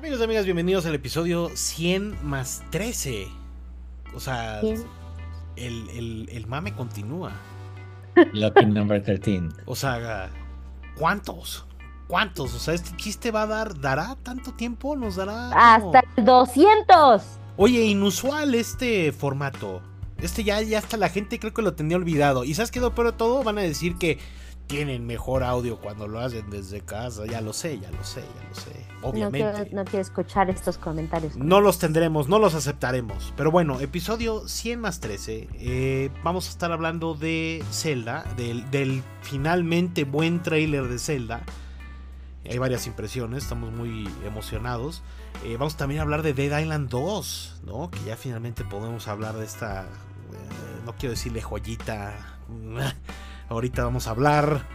Amigos y amigas, bienvenidos al episodio 100 más 13. O sea, el, el- el mame continúa. Lucky number 13. O sea, ¿cuántos? ¿Cuántos? O sea, este chiste va a dar, ¿dará tanto tiempo? ¿Nos dará? Hasta el 200. Oye, inusual este formato. Este ya, ya hasta la gente creo que lo tenía olvidado. ¿Y sabes qué de todo? Van a decir que tienen mejor audio cuando lo hacen desde casa. Ya lo sé, ya lo sé, ya lo sé. No quiero, Obviamente. no quiero escuchar estos comentarios. No los tendremos, no los aceptaremos. Pero bueno, episodio 100 más 13. eh, vamos a estar hablando de Zelda, del, del finalmente buen trailer de Zelda. Hay varias impresiones, estamos muy emocionados. Eh, vamos también a hablar de Dead Island 2, ¿no? Que ya finalmente podemos hablar de esta, eh, no quiero decirle joyita. Ahorita vamos a hablar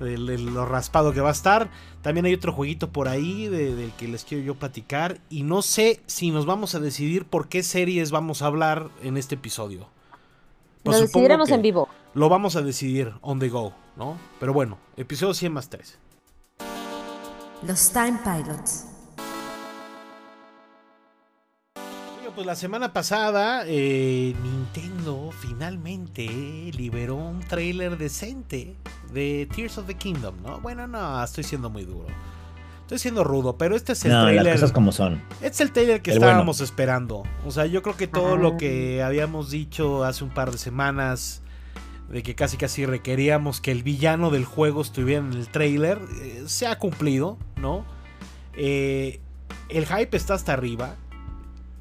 de, de lo raspado que va a estar. También hay otro jueguito por ahí de- del que les quiero yo platicar. Y no sé si nos vamos a decidir por qué series vamos a hablar en este episodio. Pues Lo supongo decidiremos en vivo. Lo vamos a decidir on the go, ¿no? Pero bueno, episodio 100 más 3. Los Time Pilots. Pues la semana pasada eh, Nintendo finalmente liberó un trailer decente de Tears of the Kingdom, ¿no? Bueno, no, estoy siendo muy duro. Estoy siendo rudo, pero este es el No, las trailer. cosas como son. Este es el trailer que El estábamos esperando. O sea, yo creo que todo lo que habíamos dicho hace un par de semanas, de que casi casi requeríamos que el villano del juego estuviera en el trailer, eh, se ha cumplido, ¿no? Eh, el hype está hasta arriba.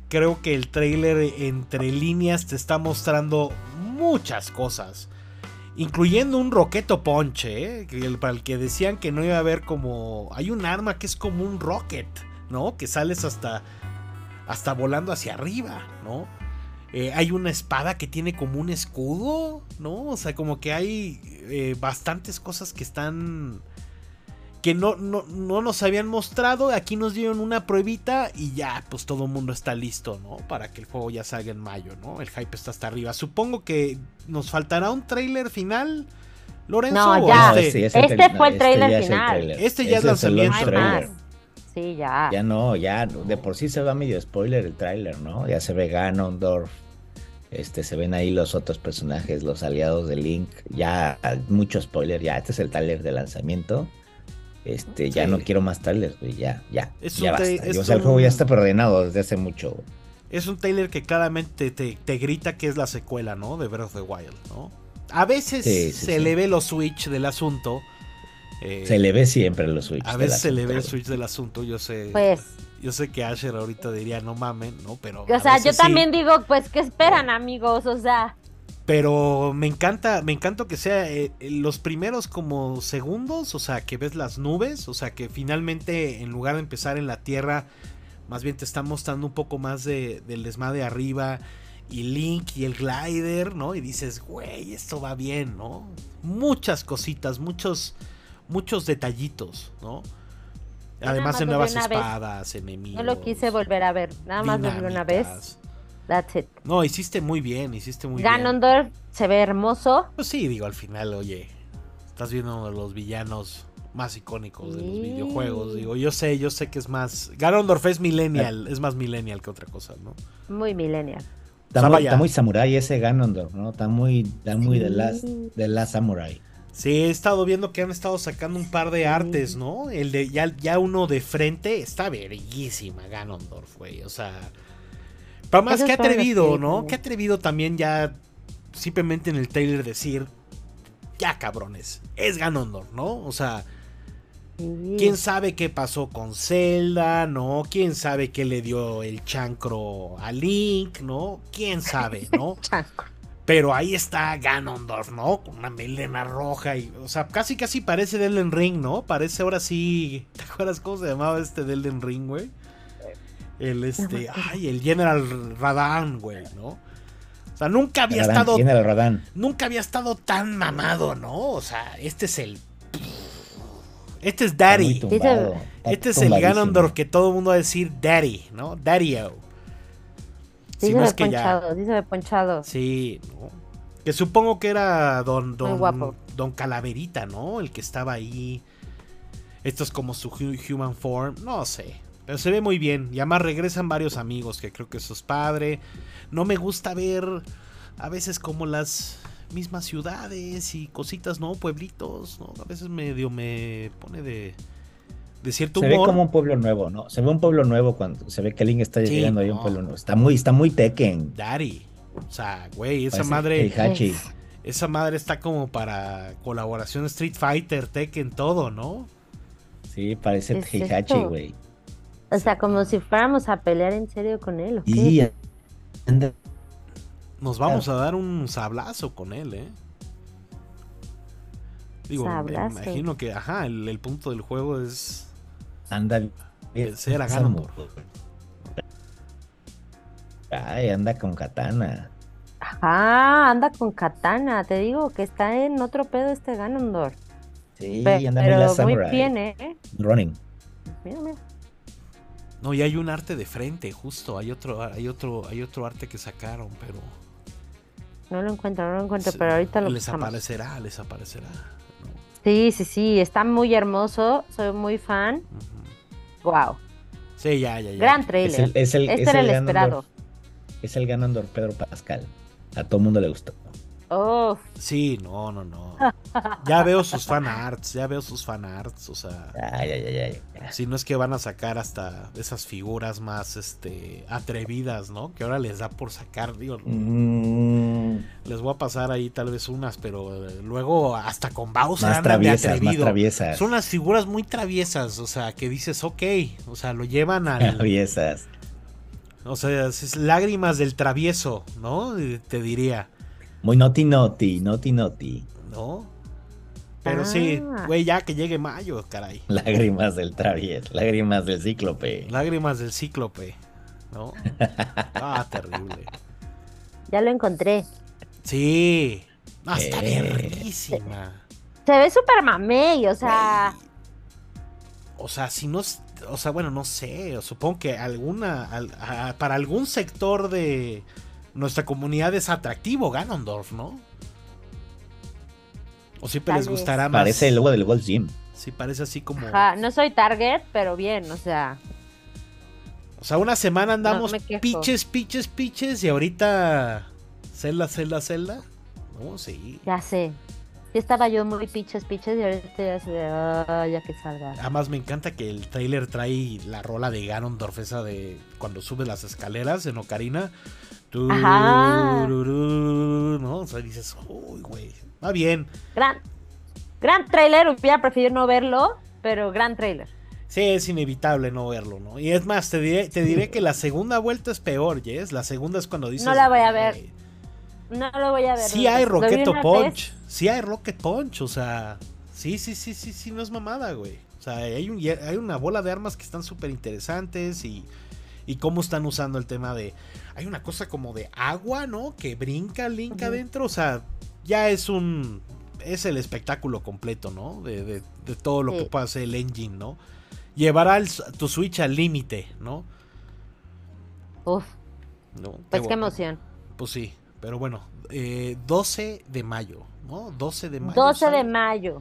Creo que el trailer entre líneas te está mostrando muchas cosas. Incluyendo un roqueto ponche, ¿eh? para el que decían que no iba a haber como... Hay un arma que es como un rocket, ¿no? Que sales hasta, hasta volando hacia arriba, ¿no? Eh, hay una espada que tiene como un escudo, ¿no? O sea, como que hay eh, bastantes cosas que están... Que no, no, no nos habían mostrado. Aquí nos dieron una pruebita y ya, pues todo el mundo está listo, ¿no? Para que el juego ya salga en mayo, ¿no? El hype está hasta arriba. Supongo que nos faltará un trailer final, Lorenzo. No, ya. este? Este fue el trailer ya es el final. trailer. Este ya es el lanzamiento. Trailer. Sí, ya. Ya no, ya de por sí se va medio spoiler el tráiler, ¿no? Ya se ve Ganondorf, este, se ven ahí los otros personajes, los aliados de Link, ya mucho spoiler, ya este es el tráiler de lanzamiento. Este, ya Sí. no quiero más trailers, güey, ya, ya, Es ya basta. es o sea, el juego ya está preordenado desde hace mucho. güey. Es un trailer que claramente te, te grita que es la secuela, ¿no? De Breath of the Wild, ¿no? A veces Sí, sí, se sí. le ve los switch del asunto. eh, Se le ve siempre los Switch. a veces se le ve el switch del asunto, yo sé. Pues, Yo sé que Asher ahorita diría no mamen, ¿no? Pero. o sea, yo sí. también digo, pues, ¿qué esperan, amigos? O sea, Pero me encanta, me encanta que sea eh, los primeros como segundos, o sea, que ves las nubes, o sea, que finalmente en lugar de empezar en la tierra, más bien te están mostrando un poco más de, del desmadre arriba y Link y el glider, ¿no? Y dices, güey, esto va bien, ¿no? Muchas cositas, muchos, muchos detallitos, ¿no? Además más de nuevas vez. espadas, enemigos. no lo quise volver a ver. Nada más lo vi una vez. That's it. No, hiciste muy bien, hiciste muy bien. Ganondorf se ve hermoso. Pues sí, digo, al final, oye, estás viendo uno de los villanos más icónicos de los videojuegos. Digo, yo sé, yo sé que es más. Ganondorf es millennial, es más millennial que otra cosa, ¿no? Muy millennial. Está, O sea, muy, está muy samurai ese Ganondorf, ¿no? Está muy, está muy de las de la samurai. Sí, he estado viendo que han estado sacando un par de artes, ¿no? El de ya, ya uno de frente está bellísima, Ganondorf, güey. O sea. Pero más para atrevido, ¿no? Que atrevido también ya simplemente en el trailer decir. Ya cabrones, es Ganondorf, ¿no? O sea. ¿Quién sabe qué pasó con Zelda, no? ¿Quién sabe qué le dio el chancro a Link, no? ¿Quién sabe, no? Pero ahí está Ganondorf, ¿no? Con una melena roja y, o sea, casi casi parece de Elden Ring, ¿no? Parece ahora sí, ¿te acuerdas cómo se llamaba este de Elden Ring, güey? El este, ay, el General Radan, güey, ¿no? O sea, nunca había Radán, estado tiene el Radán. nunca había estado tan mamado, ¿no? O sea, este es el este es Daddy. Tumbado, Este es el. Ganondorf que todo el mundo va a decir Daddy, ¿no? Daddy-o. Sí, Si se no ve es que ya. ponchado, sí se ve ponchado. Sí, ¿no? Que supongo que era don, don, guapo. don Calaverita, ¿no? El que estaba ahí. Esto es como su hu- human form. No sé. Pero se ve muy bien. Y además regresan varios amigos, que creo que eso es padre. No me gusta ver a veces como las mismas ciudades y cositas, ¿no? Pueblitos, ¿no? A veces medio me pone de, de cierto Se ve humor. como un pueblo nuevo, ¿no? Se ve un pueblo nuevo cuando se ve que Link está Sí, llegando ahí a un pueblo nuevo. Está muy, está muy Tekken. Daddy. O sea, güey, esa Parece madre, esa madre está como para colaboración Street Fighter, Tekken, todo, ¿no? Sí, parece ¿Qué es Heihachi, güey. O sea, como si fuéramos a pelear en serio con él. ¿o qué? Y Nos vamos a dar un sablazo con él, ¿eh? Digo, me Sablazo. imagino que, ajá, el, el punto del juego es anda. Vencer a Ganondorf. Ay, anda con katana. Ajá, anda con katana. Te digo que está en otro pedo este Ganondorf. Sí, Pe- anda muy la pero muy samurai. bien, ¿eh? Running. Mira, mira. No, y hay un arte de frente, justo. Hay otro, hay otro, hay otro arte que sacaron, pero. No lo encuentro, no lo encuentro, pero ahorita lo les buscamos. aparecerá, les aparecerá. ¿no? Sí, sí, sí, está muy hermoso. Soy muy fan. Wow. Sí, ya, ya, ya. Gran Es trailer. el, es el, este es era el esperado. Es el Ganondorf Pedro Pascal. A todo mundo le gustó. Uf, Sí, no, no, no. Ya veo sus fan arts, ya veo sus fan arts, o sea, Ay, ay, ay, ay. si no es que van a sacar hasta esas figuras más este atrevidas, ¿no? Que ahora les da por sacar, digo, Mm, les voy a pasar ahí tal vez unas, pero eh, luego hasta con Bowser más andan de traviesas, más traviesas. Son unas figuras muy traviesas, o sea, que dices, ok, o sea, lo llevan al, Traviesas. o sea, es lágrimas del travieso, ¿no? Te diría. Muy noti noti, noti noti. ¿no? Pero sí, Ah. güey, ya que llegue mayo, caray. Lágrimas del travieso, lágrimas del cíclope. Lágrimas del cíclope, ¿no? Ah, terrible. ya lo encontré. Sí. No, está Eh. verguísima. Se ve súper mamey, o sea. O sea, si no. es- O sea, bueno, no sé. Supongo que alguna. al- a- para algún sector de nuestra comunidad es atractivo Ganondorf, ¿no? O siempre Tal les vez. gustará más. Parece el logo del Gold Gym. Sí, parece así como. ajá, no soy target, pero bien, o sea. O sea, una semana andamos piches, piches, piches y ahorita Zelda, Zelda, Zelda. No, sí. Ya sé. Sí estaba yo muy piches, piches y ahorita ya se ah, ya que salga. Además me encanta que el trailer trae la rola de Ganondorf esa de cuando sube las escaleras en Ocarina. Ajá. ¿no? O sea, dices, uy, güey. Va bien. Gran, gran trailer, hubiera preferido no verlo, pero gran trailer. Sí, es inevitable no verlo, ¿no? Y es más, te diré, te diré que la segunda vuelta es peor, Jess. La segunda es cuando dices. No la voy a ver. "Güey, No lo voy a ver. Sí hay una Punch. Sí hay Rocket Punch. O sea, sí, sí, sí, sí, sí, no es mamada, güey. O sea, hay, un- hay una bola de armas que están súper interesantes y, y cómo están usando el tema de... Hay una cosa como de agua, ¿no? Que brinca Link adentro. O sea, ya es un... Es el espectáculo completo, ¿no? De, de- de todo lo Sí. que puede hacer el engine, ¿no? Llevará el- tu Switch al límite, ¿no? Uf, ¿No? pues qué emoción. Pues sí, pero bueno, eh, 12 de mayo, ¿no? 12 de mayo. 12 de mayo.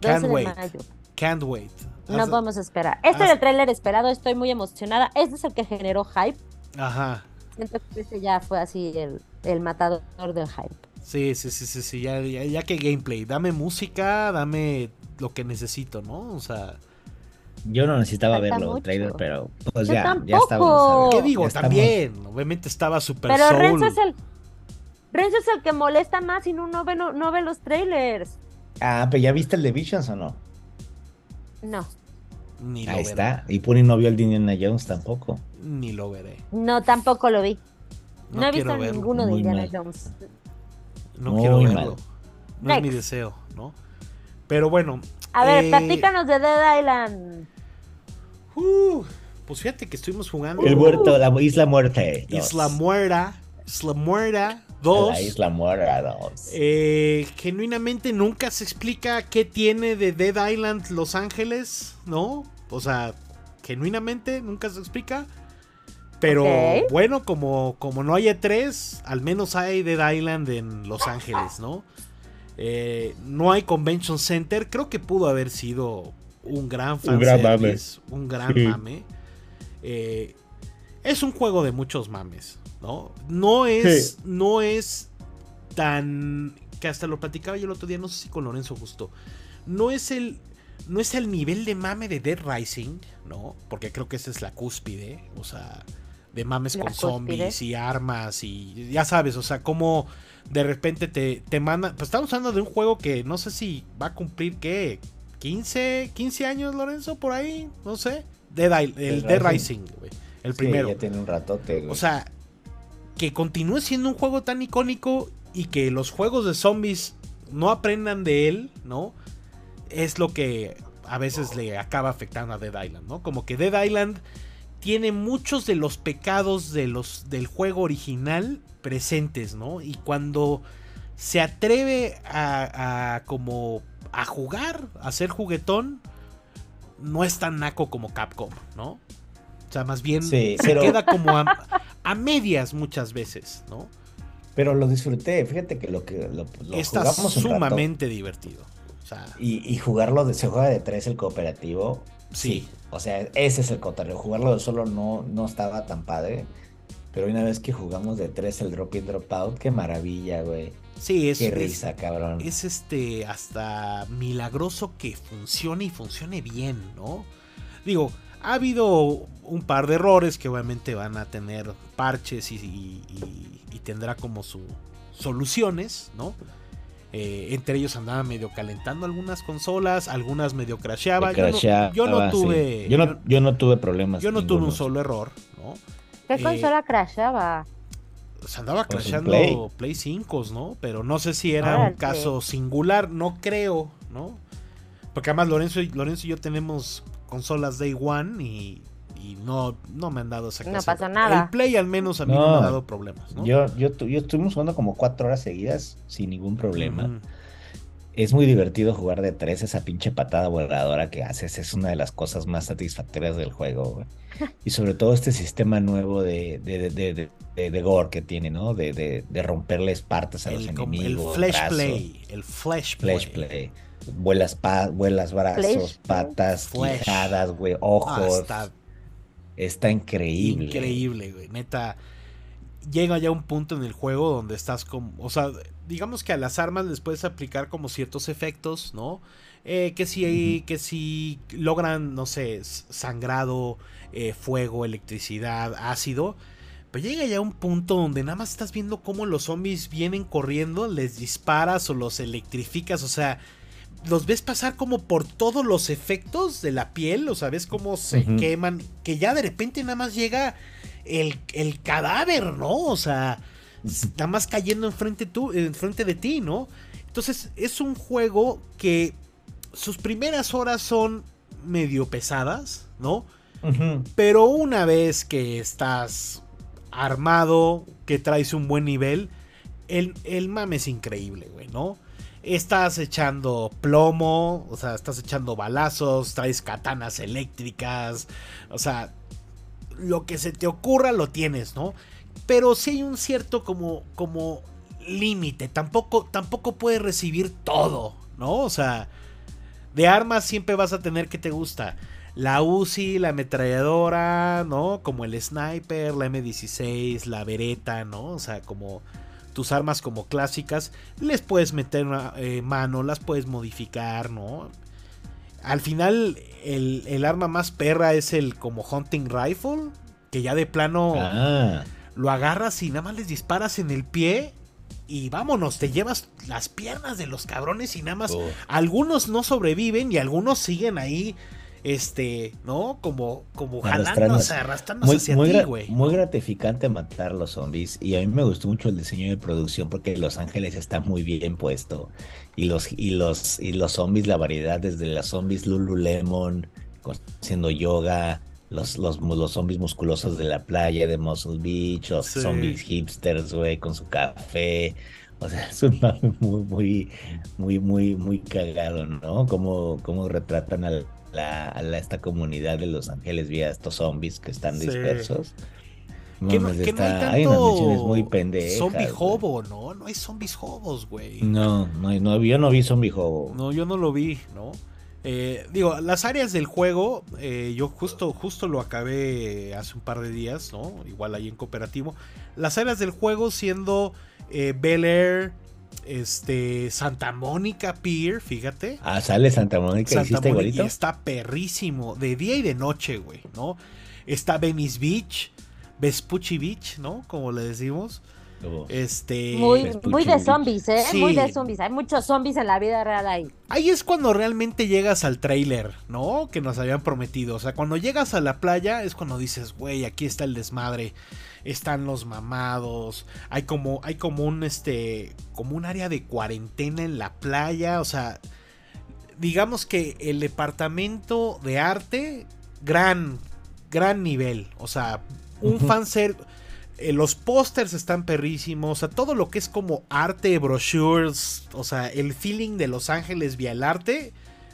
12 Can't de wait. mayo. Can't wait. No Haz- podemos esperar. Este haz- era el tráiler esperado, estoy muy emocionada. Este es el que generó hype. Ajá. Siento que ya fue así el, el matador del hype. Sí, sí, sí, sí, sí, ya, ya, ya que gameplay. Dame música, dame lo que necesito, ¿no? O sea, Yo no necesitaba Falta verlo, mucho. trailer, pero pues Yo ya, ya tampoco. estábamos. ¿qué digo? ya estamos- También, obviamente estaba Super Pero Soul. Renzo es el. Renzo es el que molesta más y no, no, ve, no, no ve los trailers. Ah, pero ¿ya viste el de Visions o no? No, Ni Ahí está. Y Puni no vio el de Indiana Jones tampoco. Ni lo veré. no, tampoco lo vi. No, No, he visto verlo. ninguno de Muy Indiana mal. Jones. No Muy quiero mal. verlo. No es mi deseo, ¿no? Pero bueno. A ver, eh, platícanos de Dead Island. uh, pues fíjate que estuvimos jugando. El muerto, la Isla Muerte. dos. Isla Muerta. Isla Muerta 2. La Isla Muerta 2. Eh, genuinamente nunca se explica qué tiene de Dead Island Los Ángeles, ¿no? O sea, genuinamente nunca se explica. Pero bueno, como, como no hay E3, al menos hay Dead Island en Los Ángeles, ¿no? Eh, no hay Convention Center. Creo que pudo haber sido un gran Un gran fanservice, un gran Sí. mame. Eh, es un juego de muchos mames, ¿no? No es, no es tan que hasta lo platicaba yo el otro día, no sé si con Lorenzo justo. No es el no es el nivel de mame de Dead Rising, ¿no? Porque creo que esa es la cúspide, o sea, de mames La con cúspide. zombies y armas y ya sabes, o sea, como de repente te, te mandan, pues estamos hablando de un juego que no sé si va a cumplir, ¿qué? 15, 15 años, Lorenzo, por ahí, no sé. Dead, I- el Dead Dead Rising. Rising, güey. El Sí, primero. ya tiene un ratote, güey. O sea, que continúe siendo un juego tan icónico y que los juegos de zombies no aprendan de él, ¿no? Es lo que a veces le acaba afectando a Dead Island, ¿no? Como que Dead Island tiene muchos de los pecados de los, del juego original presentes, ¿no? Y cuando se atreve a, a como a jugar, a ser juguetón, no es tan naco como Capcom, ¿no? O sea, más bien Sí, se pero- queda como a, a medias muchas veces, ¿no? Pero lo disfruté, fíjate que lo que lo, lo Está jugamos un rato sumamente divertido. O sea, y, y jugarlo de, se juega de tres el cooperativo. Sí. Sí. O sea, ese es el cotorreo. Jugarlo de solo no, no estaba tan padre. Pero una vez que jugamos de tres el drop in, drop out, qué maravilla, güey. sí, es, Qué es- risa, cabrón. es este hasta milagroso que funcione y funcione bien, ¿no? Digo, ha habido un par de errores que obviamente van a tener parches y, y- y- y tendrá como sus soluciones, ¿no? Eh, entre ellos andaba medio calentando algunas consolas, algunas medio crasheaba. Me Yo no- crasheaba, yo no sí. tuve. Yo no, yo no tuve problemas. yo no tuve un solo error, ¿no? ¿Qué Eh, consola crashaba? Se andaba Pues crashando Play. Play. 5, ¿no? Pero no sé si era un caso singular, no creo, ¿no? Porque además Lorenzo y, Lorenzo y yo tenemos consolas Day One y, y no, no me han dado esa No clase. pasa nada. El Play al menos a mí no, me No, ha dado problemas, ¿no? Yo, yo, tu- yo estuvimos jugando como cuatro horas seguidas sin ningún problema. Es muy divertido jugar de tres, esa pinche patada voladora que haces es una de las cosas más satisfactorias del juego, güey. Y sobre todo este sistema nuevo de, de, de, de, de- de- de gore que tiene, ¿no? De, de, de romperles partes a los como- el enemigos, Flash Play. El Flash Play. flash play. Vuelas, pa- vuelas brazos, patas, Flash. quijadas, güey, Ah, ojos. está Está increíble. Increíble, güey. Neta. Llega ya un punto en el juego donde estás como. O sea, digamos que a las armas les puedes aplicar como ciertos efectos, ¿no? Eh, que si, que si logran, no sé, sangrado, eh, fuego, electricidad, ácido. Pero llega ya un punto donde nada más estás viendo cómo los zombies vienen corriendo, les disparas o los electrificas, o sea, los ves pasar como por todos los efectos de la piel, o sea, ves cómo se queman, que ya de repente nada más llega el, el cadáver, ¿no? O sea, nada más cayendo enfrente, tú, enfrente de ti, ¿no? Entonces, es un juego que sus primeras horas son medio pesadas, ¿no? Pero una vez que estás armado, que traes un buen nivel, el, el mame es increíble, güey, ¿no? Estás echando plomo, o sea, estás echando balazos, traes katanas eléctricas, o sea, lo que se te ocurra lo tienes, ¿no? Pero sí hay un cierto como, como límite, tampoco, tampoco puedes recibir todo, ¿no? O sea, de armas siempre vas a tener que te gusta. La UCI, la ametralladora, ¿no? Como el sniper, la M16, la Beretta, ¿no? O sea, como tus armas como clásicas, les puedes meter una, eh, mano, las puedes modificar, ¿no? Al final, el, el arma más perra es el como hunting rifle, que ya de plano Ah, lo agarras y nada más les disparas en el pie y vámonos, te llevas las piernas de los cabrones y nada más uf. algunos no sobreviven y algunos siguen ahí, este, ¿no? Como, como jalándose, Arrastrándose. muy, hacia muy ti, güey. muy gratificante matar los zombies y a mí me gustó mucho el diseño de producción porque Los Ángeles está muy bien puesto y los y los y los zombies la variedad desde las zombies Lululemon haciendo yoga los, los, los zombies musculosos de la playa de Muscle Beach los Sí. zombies hipsters güey con su café o sea es un mame muy muy muy muy muy cagado no como cómo retratan al la, a la- esta comunidad de Los Ángeles vía estos zombies que están Sí. dispersos. Que no, que no está- hay hay unas tanto muy pendejas. zombie hobo, ¿no? No hay zombies hobos, güey. No, no, no, yo no vi zombie hobo. No, yo no lo vi, ¿no? Eh, digo, las áreas del juego, eh, yo justo, justo lo acabé hace un par de días, ¿no? Igual ahí en cooperativo. Las áreas del juego siendo eh, Bel Air, este, Santa Mónica Pier, fíjate. Ah, sale Santa Mónica, Santa ¿hiciste Mónica, igualito? y está perrísimo, de día y de noche, güey, ¿no? Está Venice Beach, Vespucci Beach, ¿no? Como le decimos. Este. Muy, de zombies, ¿eh? Sí. Muy de zombies. Hay muchos zombies en la vida real ahí. Ahí es cuando realmente llegas al trailer, ¿no? Que nos habían prometido. O sea, cuando llegas a la playa es cuando dices, güey, aquí está el desmadre. Están los mamados. Hay como, hay como un este. como un área de cuarentena en la playa. O sea. Digamos que el departamento de arte. Gran. Gran nivel. O sea. Un Ujú. fanser. Eh, los pósters están perrísimos. O sea, todo lo que es como arte, brochures. O sea, el feeling de Los Ángeles vía el arte.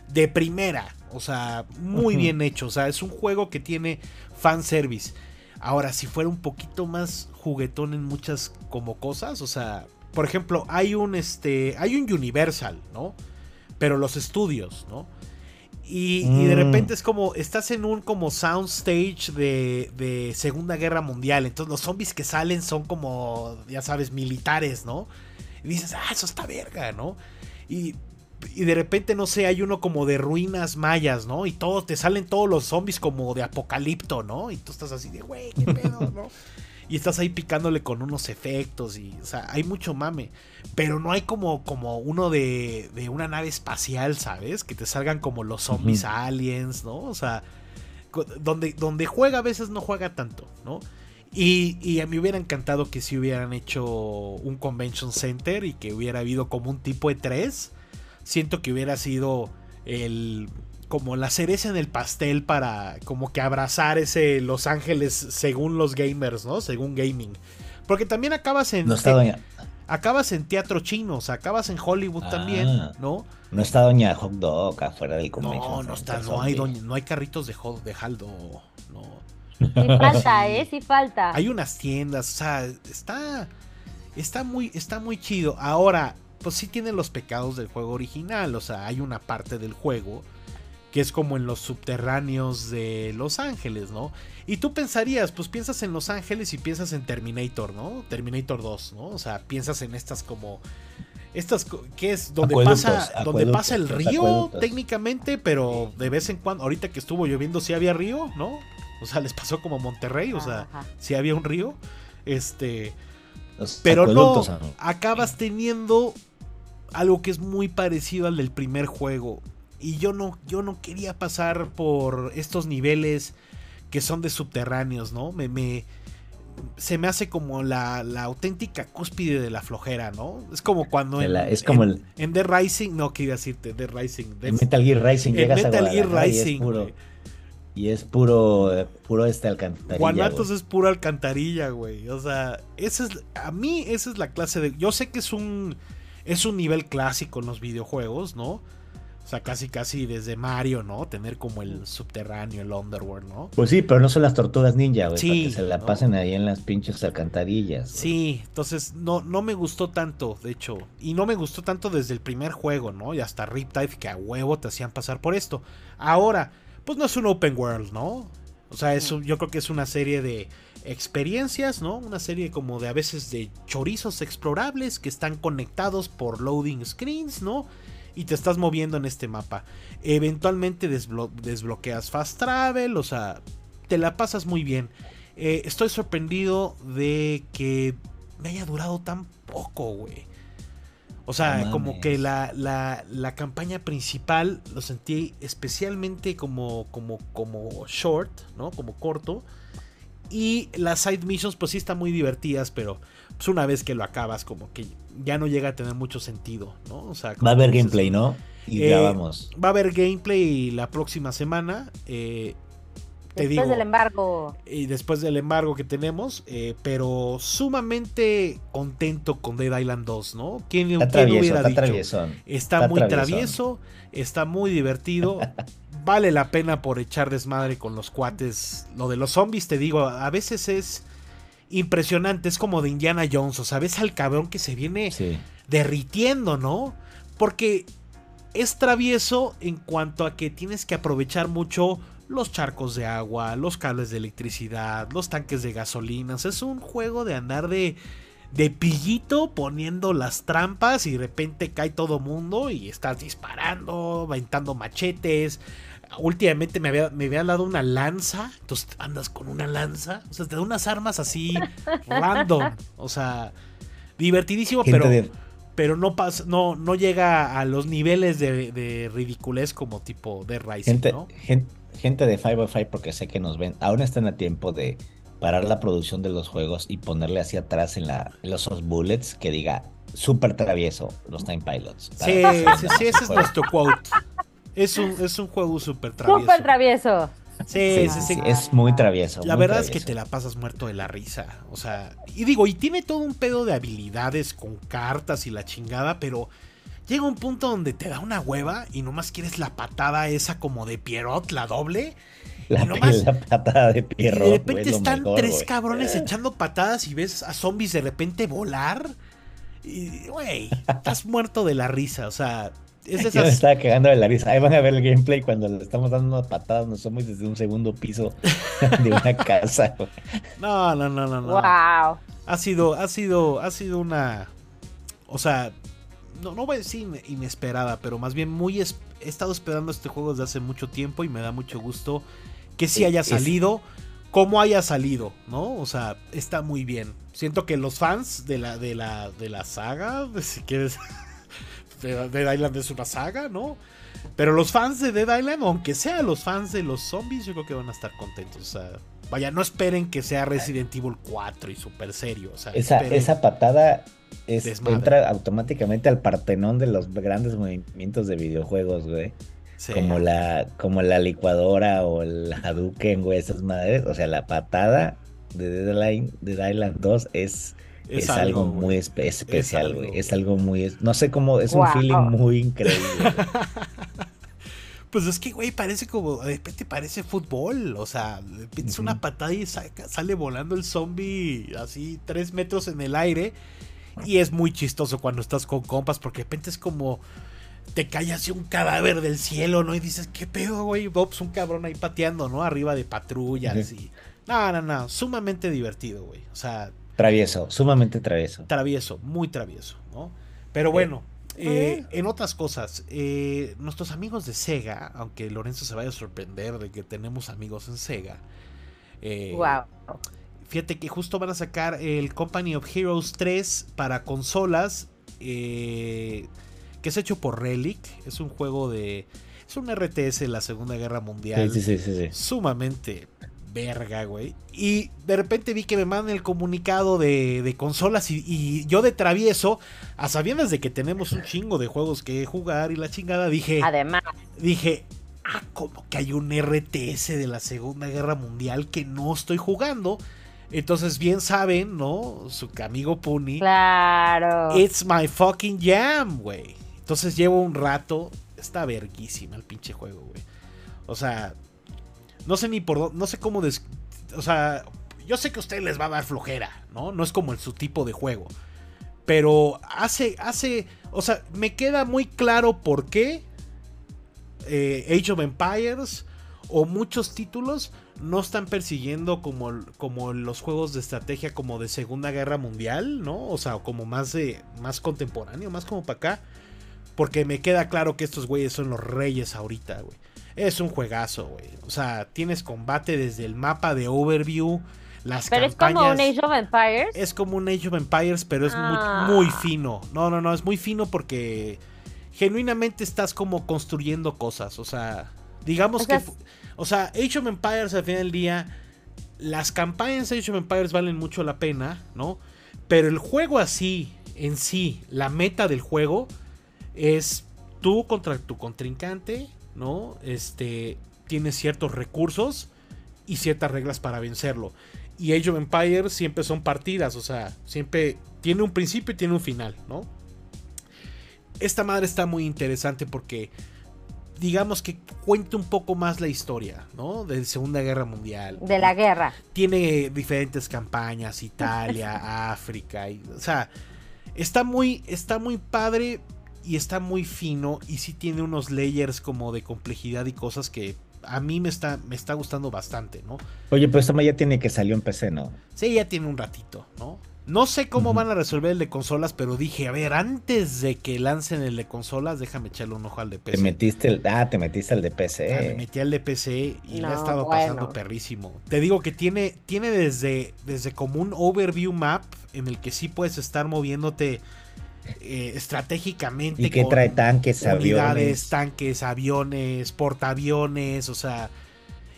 De primera. O sea, muy bien hecho. O sea, es un juego que tiene fanservice. Ahora, si fuera un poquito más juguetón en muchas como cosas. O sea, por ejemplo, hay un este. Hay un Universal, ¿no? Pero los estudios, ¿no? Y, y de Mm. repente es como, estás en un como soundstage de, de Segunda Guerra Mundial. Entonces los zombies que salen son como, ya sabes, militares, ¿no? Y dices, ah, eso está verga, ¿no? Y, y de repente, no sé, hay uno como de ruinas mayas, ¿no? Y todos, te salen todos los zombies como de apocalipto, ¿no? Y tú estás así de, güey, qué pedo, ¿no? Y estás ahí picándole con unos efectos y, o sea, hay mucho mame. Pero no hay como, como uno de, de una nave espacial, ¿sabes? Que te salgan como los zombies aliens, ¿no? O sea, donde, donde juega a veces no juega tanto, ¿no? Y, y a mí hubiera encantado que si hubieran hecho un convention center y que hubiera habido como un tipo de 3 Siento que hubiera sido el como la cereza en el pastel para como que abrazar ese Los Ángeles según los gamers, ¿no? Según gaming. Porque también acabas en No está doña, acabas en teatro chino, o sea, acabas en Hollywood Ah. también, ¿no? no está doña Hot Dog afuera del convention No, no está, no hay doña- no hay carritos de hot de Haldo, no. Sí falta, ¿eh? Sí falta. Hay unas tiendas, o sea, está está muy está muy chido. Ahora, pues sí tiene los pecados del juego original, o sea, hay una parte del juego que es como en los subterráneos de Los Ángeles, ¿no? Y tú pensarías, pues piensas en Los Ángeles y piensas en Terminator, ¿no? Terminator 2, ¿no? O sea, piensas en estas como estas que es donde Acueductos, pasa donde pasa el río acueductos. técnicamente, pero de vez en cuando ahorita que estuvo lloviendo sí había río, ¿no? O sea, les pasó como a Monterrey, o sea, Ajá. sí había un río. Este, Los pero no, acueductos, amo. acabas teniendo algo que es muy parecido al del primer juego. Y yo no, yo no quería pasar por estos niveles que son de subterráneos, ¿no? Me, me- se me hace como la, la auténtica cúspide de la flojera, ¿no? Es como cuando en, la- es como en, el- en The Rising, no quería decirte, The Rising. En Death- Metal Gear Rising en llegas a Metal Gear Guadalajara y es Rising, puro, y es puro, puro este alcantarilla. Guanatos güey. es pura alcantarilla, güey. O sea, esa es, a mí esa es la clase de... Yo sé que es un, es un nivel clásico en los videojuegos, ¿no? O sea, casi casi desde Mario, ¿no? Tener como el subterráneo, el underworld, ¿no? Pues sí, pero no son las tortugas ninja, güey, Sí, para que se la ¿no? pasen ahí en las pinches alcantarillas. güey. Sí, entonces no, no me gustó tanto, de hecho. Y no me gustó tanto desde el primer juego, ¿no? Y hasta Riptide, que a huevo te hacían pasar por esto. Ahora, pues no es un open world, ¿no? O sea, eso, yo creo que es una serie de experiencias, ¿no? Una serie como de a veces de chorizos explorables que están conectados por loading screens, ¿no? Y te estás moviendo en este mapa. Eventualmente desblo- desbloqueas fast travel, o sea, te la pasas muy bien. Eh, estoy sorprendido de que me haya durado tan poco, güey. O sea, No como que la, la, la campaña principal lo sentí especialmente como, como, como short, ¿no? Como corto. Y las side missions, pues sí están muy divertidas, pero pues una vez que lo acabas, como que ya no llega a tener mucho sentido, ¿no? O sea, Va a haber dices, gameplay, ¿no? Y Eh, ya vamos. Va a haber gameplay la próxima semana. eh, te Después digo, del embargo. y después del embargo que tenemos, eh, pero sumamente contento con Dead Island 2, ¿no? ¿Quién, Está quién travieso, hubiera está dicho? Está, Está muy traviesón. travieso, está muy divertido. vale la pena por echar desmadre con los cuates. Lo de los zombies, te digo, a veces es impresionante. Es como de Indiana Jones. O sea, ves al cabrón que se viene Sí. derritiendo, ¿no? Porque es travieso en cuanto a que tienes que aprovechar mucho los charcos de agua, los cables de electricidad, los tanques de gasolinas. Es un juego de andar de, de pillito poniendo las trampas y de repente cae todo mundo y estás disparando, aventando machetes. Últimamente me había, me había dado una lanza, entonces andas con una lanza, o sea, te da unas armas así random, o sea, divertidísimo, Gente pero de- pero no pasa, no, no llega a los niveles de, de ridiculez como tipo de Rising, Gente, ¿no? gen- gente de 505 porque sé que nos ven, aún están a tiempo de parar la producción de los juegos y ponerle hacia atrás en, la, en los bullets que diga súper travieso los Time Pilots. Sí, sí, sí, ese es nuestro quote. Es un, es un juego súper travieso. Súper travieso. Sí, Sí, sí, es muy travieso. La muy verdad es que te la pasas muerto de la risa. O sea, y digo, y tiene todo un pedo de habilidades con cartas y la chingada, pero llega un punto donde te da una hueva y nomás quieres la patada esa como de Pierrot, la doble. La, y nomás- la patada de Y Pierrot, de güey, repente están mejor, tres güey. cabrones echando patadas y ves a zombies de repente volar. Y, güey, estás muerto de la risa. O sea, es Yo me estaba cagando de la risa. Ahí van a ver el gameplay cuando le estamos dando unas patadas, nos somos desde un segundo piso de una casa. güey. No, no, no, no, no. Wow. Ha sido, ha sido, ha sido una. O sea, no, no voy a decir in- inesperada, pero más bien muy. es- he estado esperando este juego desde hace mucho tiempo y me da mucho gusto que sí haya salido. Como haya salido, ¿no? O sea, está muy bien. Siento que los fans de la, de la, de la saga, si quieres. De Dead Island es una saga, ¿no? Pero los fans de Dead Island, aunque sea los fans de los zombies, yo creo que van a estar contentos. O sea, vaya, no esperen que sea Resident Evil 4 y super serio. O sea, Esa, patada es, Desmadre. entra automáticamente al partenón de los grandes movimientos de videojuegos, güey. sí. Como la, como la licuadora o el Hadouken, güey, esas madres. O sea, la patada de Dead Island, Dead Island 2 es, es, algo, muy espe- especial, güey. Es algo muy, es- no sé cómo, es un feeling muy increíble. Pues es que, güey, parece como. De repente parece fútbol. O sea, de repente es una patada y saca- sale volando el zombie así tres metros en el aire. Y es muy chistoso cuando estás con compas porque de repente es como. Te cae así un cadáver del cielo, ¿no? Y dices, ¿qué pedo, güey? Ops, un cabrón ahí pateando, ¿no? Arriba de patrullas y. No, no, no. Sumamente divertido, güey. O sea, Travieso, sumamente travieso. travieso, muy travieso, ¿no? Pero bueno, eh, en otras cosas, eh, nuestros amigos de Sega, aunque Lorenzo se vaya a sorprender de que tenemos amigos en Sega, eh, Wow. fíjate que justo van a sacar el Company of Heroes 3 para consolas, eh, que es hecho por Relic, es un juego de... Es un RTS de la Segunda Guerra Mundial Sí, sí, sí, sí, sí. sumamente verga, güey. Y de repente vi que me mandan el comunicado de, de consolas y, y yo de travieso, a sabiendas de que tenemos un chingo de juegos que jugar y la chingada, dije, Además, dije, ah, como que hay un RTS de la Segunda Guerra Mundial que no estoy jugando. Entonces bien saben, ¿no? Su amigo Puni. claro. It's my fucking jam, güey. Entonces llevo un rato. Está verguísima el pinche juego, güey. O sea, no sé ni por. No sé cómo. des- o sea, yo sé que a ustedes les va a dar flojera, ¿no? No es como en su tipo de juego. Pero hace. hace o sea, me queda muy claro por qué eh, Age of Empires o muchos títulos no están persiguiendo como, como los juegos de estrategia como de Segunda Guerra Mundial, ¿no? O sea, como más de más contemporáneo, más como para acá. Porque me queda claro que estos güeyes son los reyes ahorita, güey. Es un juegazo, güey. O sea, tienes combate desde el mapa de overview, las Pero es como un campañas- Age of Empires. es como un Age of Empires, pero es Ah. muy, muy fino. No, no, no, es muy fino porque genuinamente estás como construyendo cosas. O sea, digamos O que... O sea, Age of Empires al final del día, las campañas de Age of Empires valen mucho la pena, ¿no? Pero el juego así, en sí, la meta del juego es tú contra tu contrincante, ¿no? Este, tienes ciertos recursos y ciertas reglas para vencerlo. Y Age of Empires siempre son partidas, o sea, siempre tiene un principio y tiene un final, ¿no? Esta madre está muy interesante porque digamos que cuenta un poco más la historia, ¿no? De Segunda Guerra Mundial. De la guerra. Tiene diferentes campañas, Italia, África, y, o sea, está muy, está muy padre y está muy fino y sí tiene unos layers como de complejidad y cosas que a mí me está, me está gustando bastante, ¿no? Oye, pues esto ya tiene que salió en PC, ¿no? Sí, ya tiene un ratito, ¿no? No sé cómo van a resolver el de consolas, pero dije, a ver, antes de que lancen el de consolas, déjame echarle un ojo al de PC. Te metiste el, ah, te metiste al de PC. Ah, me metí al de PC y le ha No, estado bueno. pasando perrísimo. Te digo que tiene, tiene desde, desde como un overview map en el que sí puedes estar moviéndote eh, estratégicamente. ¿Y con trae tanques, unidades, aviones? tanques, aviones, portaaviones, o sea,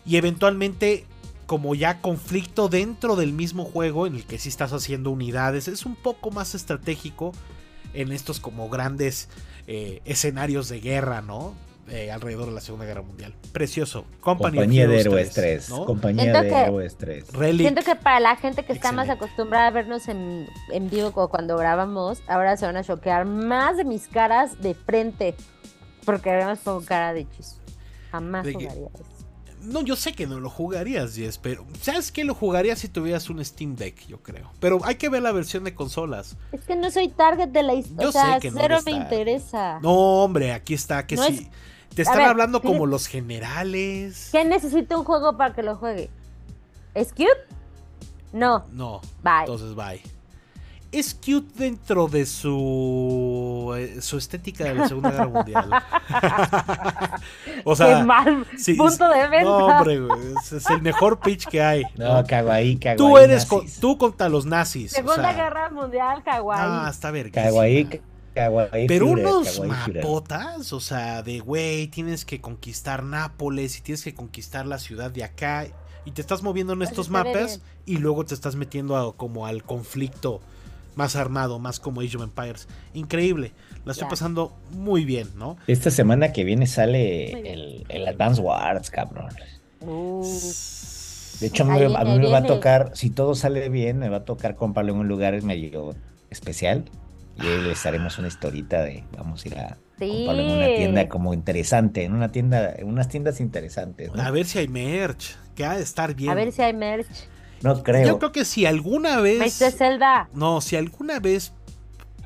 y eventualmente como ya conflicto dentro del mismo juego en el que sí estás haciendo unidades, es un poco más estratégico en estos como grandes eh, escenarios de guerra, ¿no? Eh, alrededor de la Segunda Guerra Mundial. Precioso. Company Compañía de Héroes 3, 3. ¿no? Compañía Siento de que- Héroes 3. Relic. Siento que para la gente que está más acostumbrada a vernos en, en vivo como cuando grabamos, ahora se van a choquear más de mis caras de frente. Porque además pongo cara de hechizo. Jamás De que- jugaría eso. No, yo sé que no lo jugarías, Jess, pero ¿sabes qué? Lo jugarías si tuvieras un Steam Deck, yo creo. Pero hay que ver la versión de consolas. Es que no soy target de la historia. Yo O sea, sé que no cero eres me interesa. No, hombre, aquí está, que No sí. Te A están ver, hablando como los generales. ¿Qué necesita un juego para que lo juegue? ¿Es cute? No. No, Bye. entonces bye. Es cute dentro de su eh, su estética de la Segunda Guerra Mundial. o sea, Qué mal sí, punto de venta. No, hombre, güey, es, es el mejor pitch que hay. No, cago ahí, cago tú ahí, eres con- tú contra los nazis. o Segunda sea, Guerra Mundial, Hawái. Ah, está verga. Cago Pero unos mapotas, o sea, de güey, tienes que conquistar Nápoles y tienes que conquistar la ciudad de acá y te estás moviendo en estos mapas y luego te estás metiendo a- como al conflicto más armado, más como Age of Empires. Increíble, la estoy pasando muy bien, ¿no? Esta semana que viene sale el, el Advance Wars, cabrón. Uh, De hecho, a mí, me- a viene, mí ahí me va a tocar, si todo sale bien, me va a tocar comprarlo en un lugar medio especial. Y ahí les haremos una historita de vamos a ir a comprarlo en una Sí. tienda como interesante, en una tienda, en unas tiendas interesantes. ¿no? A ver si hay merch, que ha de estar bien. a ver si hay merch. No creo. Yo creo que si alguna vez de Zelda. No, si alguna vez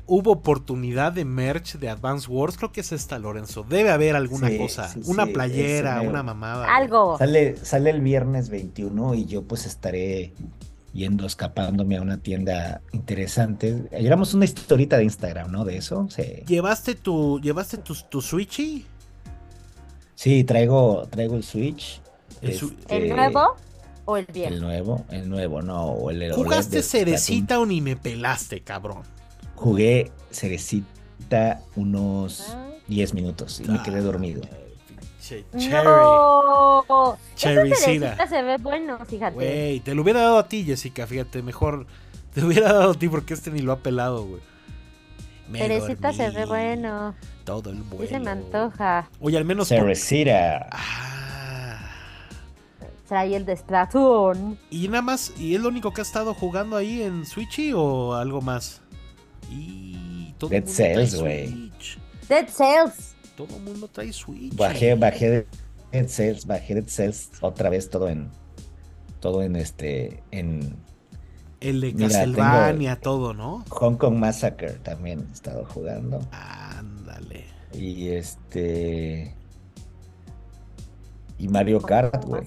hubo oportunidad de merch de Advance Wars, creo que es esta, Lorenzo. Debe haber alguna Sí, cosa. sí, una sí, playera, una mamada. Algo. Sale, sale el viernes 21 y yo pues estaré yendo, escapándome a una tienda interesante. Llevamos una historita de Instagram, ¿no? De eso. Sí, ¿Llevaste tu, llevaste tu, tu Switchy? Sí, traigo, traigo el Switch. El su- este, ¿El nuevo o el El viejo? nuevo, el nuevo, no. o el OLED ¿Jugaste de cerecita o ni me pelaste, cabrón? Jugué cerecita unos Ah. 10 minutos y me quedé dormido. Cherry. No. Cherry Sida. se ve bueno, fíjate. Güey, te lo hubiera dado a ti, Jessica, fíjate, mejor te hubiera dado a ti porque este ni lo ha pelado, güey. Me Cerecita se ve bueno. Todo el Sí vuelo. se me antoja. Oye, al menos... Cerecita. Ah, Trae el de Splatoon. y nada más, ¿y es lo único que ha estado jugando ahí en Switchy o algo más? Y todo Dead Cells, güey. Dead Cells. Todo el mundo trae Switch. Bajé, bajé de Dead Cells, bajé Dead Cells otra vez todo en todo en este en El de Mira, Castlevania, todo, ¿no? Hong Kong Massacre también he estado jugando Ándale. y este y Mario Kart, güey.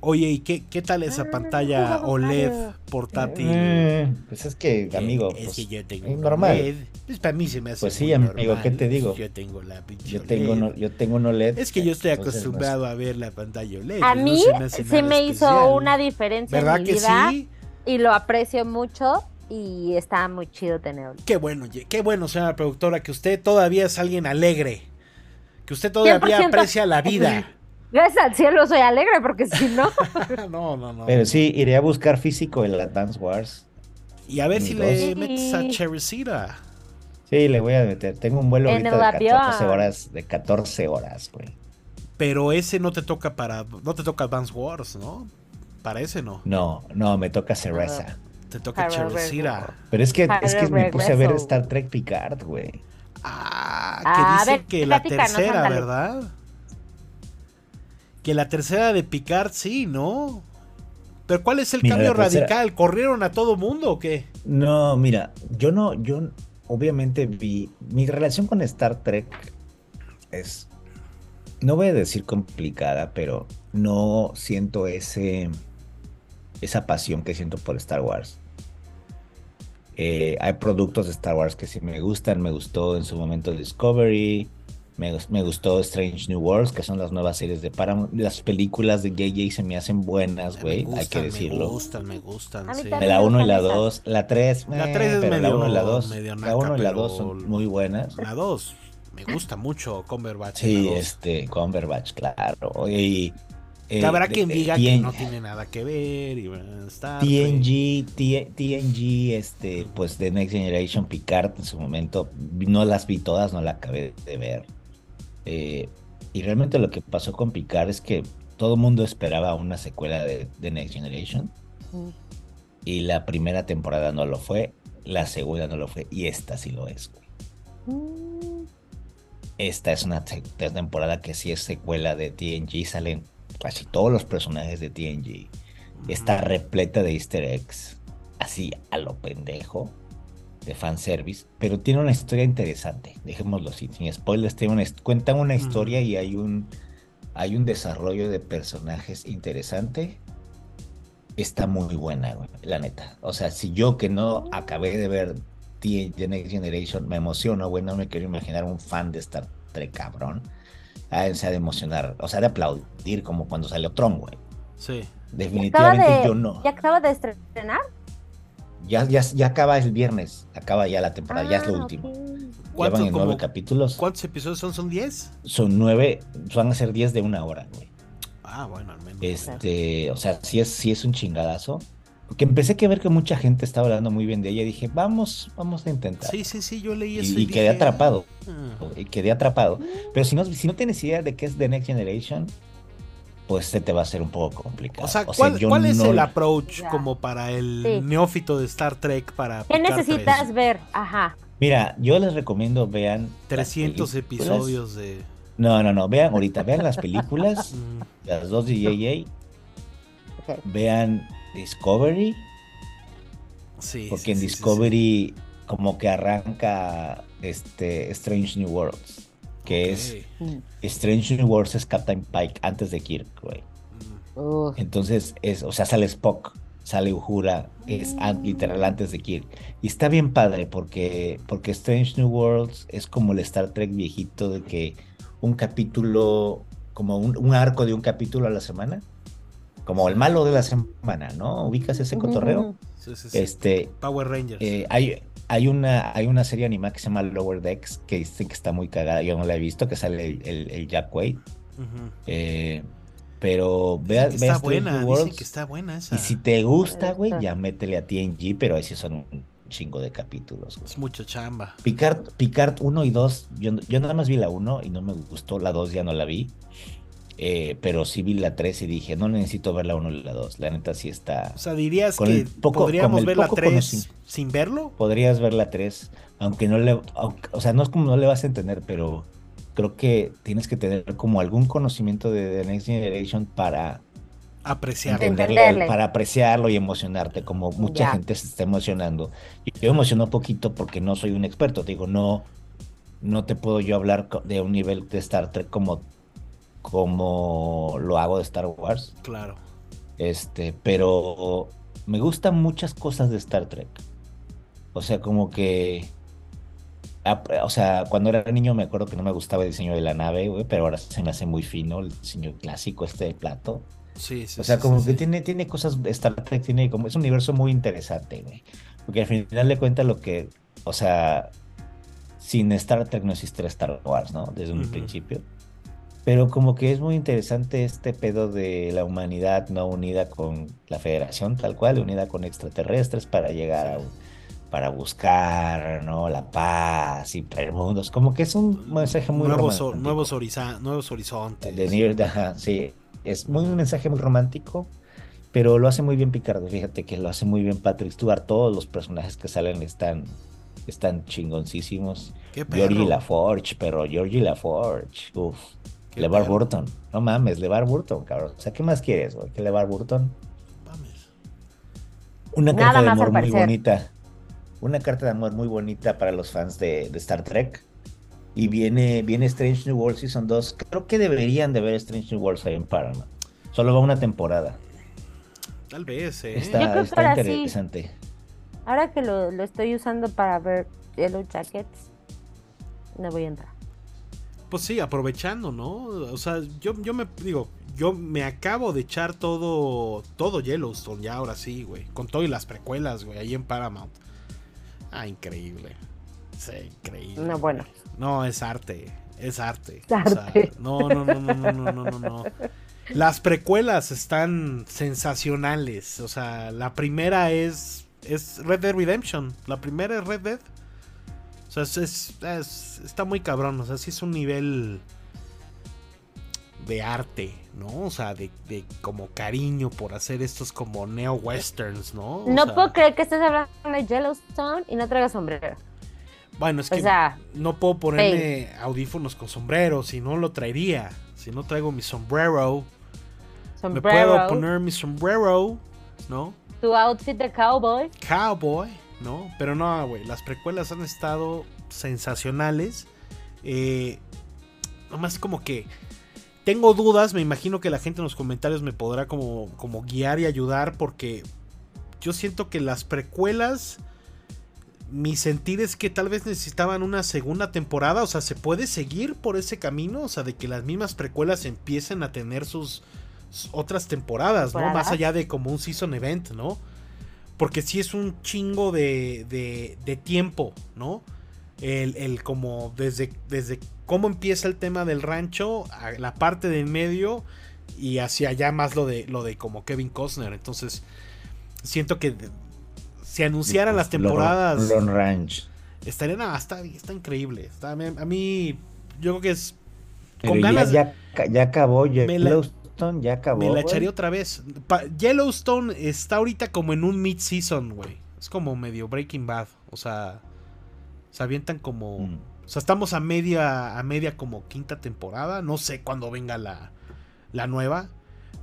Oye, ¿y qué, qué tal esa Ah, pantalla jugamos OLED portátil? Eh, pues es que, amigo, es pues, que yo tengo es normal. OLED. Pues para mí se me hace Pues sí, muy amigo, normal. ¿qué te digo? Yo tengo la pinche Yo tengo OLED. no, yo tengo un OLED. Es que yo estoy entonces, no acostumbrado a ver la pantalla OLED. A no mí se me hace sí me hizo una diferencia ¿Verdad en mi que vida sí? y lo aprecio mucho y está muy chido tenerlo. Qué bueno, qué bueno, señora productora, que usted todavía es alguien alegre. Que usted todavía 100%. aprecia la vida. Gracias al cielo soy alegre porque si no, no, no, no. Pero sí, iré a buscar físico el Advance Wars. Y a ver si le metes a Cherrycita. Sí, le voy a meter. Tengo un vuelo En ahorita de 14 avión. horas, de 14 horas, güey. Pero ese no te toca para. No te toca Advance Wars, ¿no? Para ese no. No, no, me toca Cereza. Te toca Para Cherrycita. Pero es que, es que me puse a ver. Star Trek Picard, güey. Ah, que Ah, a dicen ver, que la tercera. ¿verdad? Que la tercera de Picard sí, ¿no? Pero ¿cuál es el Mira, cambio tercera- radical? ¿Corrieron a todo mundo o qué? No, mira, yo no, yo, obviamente vi, mi relación con Star Trek es, no voy a decir complicada, pero no siento ese, esa pasión que siento por Star Wars. Eh, hay productos de Star Wars que sí me gustan, me gustó en su momento Discovery, me, me, gustó Strange New Worlds, que son las nuevas series de Paramount. Las películas de JJ se me hacen buenas, güey, hay que decirlo. Me gustan, me gustan. Sí. La 1 y la 2, la 3, la 3 es pero medio, la 1 y la 2, medio la 1 y la 2 pero son muy buenas. La 2 me gusta mucho Cumberbatch. Sí, este, Cumberbatch, claro. Y, eh, Que habrá quien de- diga que no tiene nada que ver y bueno, está TNG, T- TNG, este, pues de Next Generation Picard en su momento, no las vi todas, no la acabé de ver. Eh, y realmente lo que pasó con Picard es que todo el mundo esperaba una secuela de, de Next Generation y la primera temporada no lo fue, la segunda no lo fue y esta sí lo es. güey. Mm, Esta es una te- temporada que sí es secuela de TNG, salen casi todos los personajes de TNG. Está repleta de easter eggs, así a lo pendejo, de fanservice, pero tiene una historia interesante, dejémoslo así, sin spoilers, tiene una, cuentan una historia y hay un, hay un desarrollo de personajes interesante. Está muy buena, güey, la neta. O sea, si yo que no acabé de ver The Next Generation me emociono, güey, no me quiero imaginar un fan de Star Trek, cabrón. Ah, o sea, de emocionar, o sea, de aplaudir como cuando salió Tron, güey. Sí. Definitivamente de, yo no. ¿Ya acaba de estrenar? Ya, ya, ya acaba el viernes, acaba ya la temporada, ya es lo Ah, último. ok. Ya ¿Cuánto- van en nueve capítulos. ¿Cuántos episodios son? ¿Son 10? Son nueve, van a ser diez de una hora, güey. Ah, bueno, al menos. Este, o sea, sí es, sí es un chingadazo. Porque empecé a ver que mucha gente estaba hablando muy bien de ella. y Dije, vamos, vamos a intentar. Sí, sí, sí, yo leí y, eso. y quedé dije, atrapado. "Ah". Y quedé atrapado. Pero si no, si no tienes idea de qué es The Next Generation, pues se te va a hacer un poco complicado. O sea, ¿cuál, es no- el approach Ya. como para el Sí. neófito de Star Trek para ¿Qué necesitas 3? ver? Ajá. Mira, yo les recomiendo vean. las 300 películas. episodios de... No, no, no, vean ahorita, vean las películas, Mm, las dos de JJ, vean Discovery, sí, porque sí, en sí, sí, Discovery como que arranca este Strange New Worlds, que es. Mm. Strange New Worlds es Captain Pike antes de Kirk, güey. Mm. Entonces es, o sea, sale Spock, sale Uhura, es an- literal antes de Kirk. Y está bien padre porque porque Strange New Worlds es como el Star Trek viejito de que un capítulo como un, un arco de un capítulo a la semana. Como el malo de la semana, ¿no? ¿Ubicas ese cotorreo? sí, sí, sí. Este, Power Rangers. eh, hay, hay, una, hay una serie animada que se llama Lower Decks que dicen que está muy cagada. Yo no la he visto, que sale el, el- el Jack Wade. Eh, pero vea, que vea está buena, dicen que está buena esa. Y si te gusta, güey, ya métele a TNG, pero ahí sí son un chingo de capítulos. güey. Es mucha chamba. Picard, Picard 1 y 2, yo, yo nada más vi la 1 y no me gustó, la 2 ya no la vi. Eh, pero sí vi la 3 y dije, no necesito ver la 1 y la 2. La neta sí está. O sea, dirías Con que el poco- podríamos con el ver la poco 3 conocimiento. sin verlo. Podrías ver la 3, aunque no le. aunque- o sea, no es como no le vas a entender, pero creo que tienes que tener como algún conocimiento de The Next Generation para Apreciar. entenderle, Entenderle. para apreciarlo y emocionarte, como mucha Ya. gente se está emocionando. Yo me emociono poquito porque no soy un experto, te digo, no, no te puedo yo hablar de un nivel de Star Trek como, como lo hago de Star Wars, Claro. este, pero me gustan muchas cosas de Star Trek. O sea, como que, o sea, cuando era niño me acuerdo que no me gustaba el diseño de la nave, güey, pero ahora se me hace muy fino el diseño clásico este del plato. Sí, sí. O sea, sí, como sí, que sí. tiene, tiene cosas, Star Trek tiene como, es un universo muy interesante, güey. Porque al final de cuentas lo que, o sea, sin Star Trek no existiera Star Wars, ¿no? Desde un principio. Pero como que es muy interesante este pedo de la humanidad no unida con la Federación, tal cual, unida con extraterrestres para llegar a, para buscar, ¿no? La paz y traer mundos. Como que es un mensaje muy nuevos, romántico. nuevos, horiza- nuevos horizontes. De Near, ajá, sí. Es muy un mensaje muy romántico, pero lo hace muy bien Picardo. Fíjate que lo hace muy bien Patrick Stewart. Todos los personajes que salen están, están chingoncísimos. Qué perro. Georgie LaForge, pero Georgie LaForge. Uf. LeVar. Burton. No mames, LeVar Burton, cabrón. O sea, ¿qué más quieres, güey? Que LeVar Burton. Mames. Una Nada carta de amor muy bonita. una carta de amor muy bonita para los fans de, de Star Trek. Y viene, viene Strange New World Season 2. Creo que deberían de ver Strange New Worlds ahí en Paramount. Solo va una temporada. Tal vez, ¿eh? Yo Está, que está sí. interesante. Ahora que lo, lo estoy usando para ver Yellow Jackets, no voy a entrar. Pues sí, aprovechando, ¿no? O sea, yo, yo me digo, yo me acabo de echar todo, todo Yellowstone ya ahora sí, güey. Con todo y las precuelas, güey, ahí en Paramount. Ah, increíble. Sí, increíble. No, bueno. No, es arte. Es arte. Es arte. no, no, no, no, no, no, no, no, no. Las precuelas están sensacionales. O sea, la primera es. Es Red Dead Redemption. La primera es Red Dead. O sea, es, es- es- está muy cabrón. O sea, sí es un nivel de arte, ¿no? O sea, de, de como cariño por hacer estos como neo-westerns, ¿no? O No sea, puedo creer que estés hablando de Yellowstone y no traigas sombrero. Bueno, es O que sea, no puedo ponerme audífonos con sombrero, si no lo traería. Si no traigo mi sombrero, me puedo sombrero, poner mi sombrero, ¿no? tu outfit de cowboy. Cowboy, ¿no? Pero no, güey, las precuelas han estado sensacionales. Eh, nomás como que tengo dudas, me imagino que la gente en los comentarios me podrá como, como guiar y ayudar porque yo siento que las precuelas, mi sentir es que tal vez necesitaban una segunda temporada, o sea, se puede seguir por ese camino, o sea, de que las mismas precuelas empiecen a tener sus, sus otras temporadas, ¿no? Más allá de como un season event, ¿no? Porque sí es un chingo de, de, de tiempo, ¿no? El, el como desde, desde cómo empieza el tema del rancho, a la parte del medio y hacia allá más lo de, lo de como Kevin Costner. Entonces, siento que de- si anunciaran las temporadas, Lone Ranch. estarían, ah, está, está increíble. Está- a, mí, yo creo que es con ya, ganas. ya, ya acabó Me la- Yellowstone, ya acabó. Me la echaría otra vez. Pa- Yellowstone está ahorita como en un mid-season, güey. Es como medio Breaking Bad. O sea, se avientan como. Mm. O sea, estamos a media, a media como quinta temporada. No sé cuándo venga la, la nueva.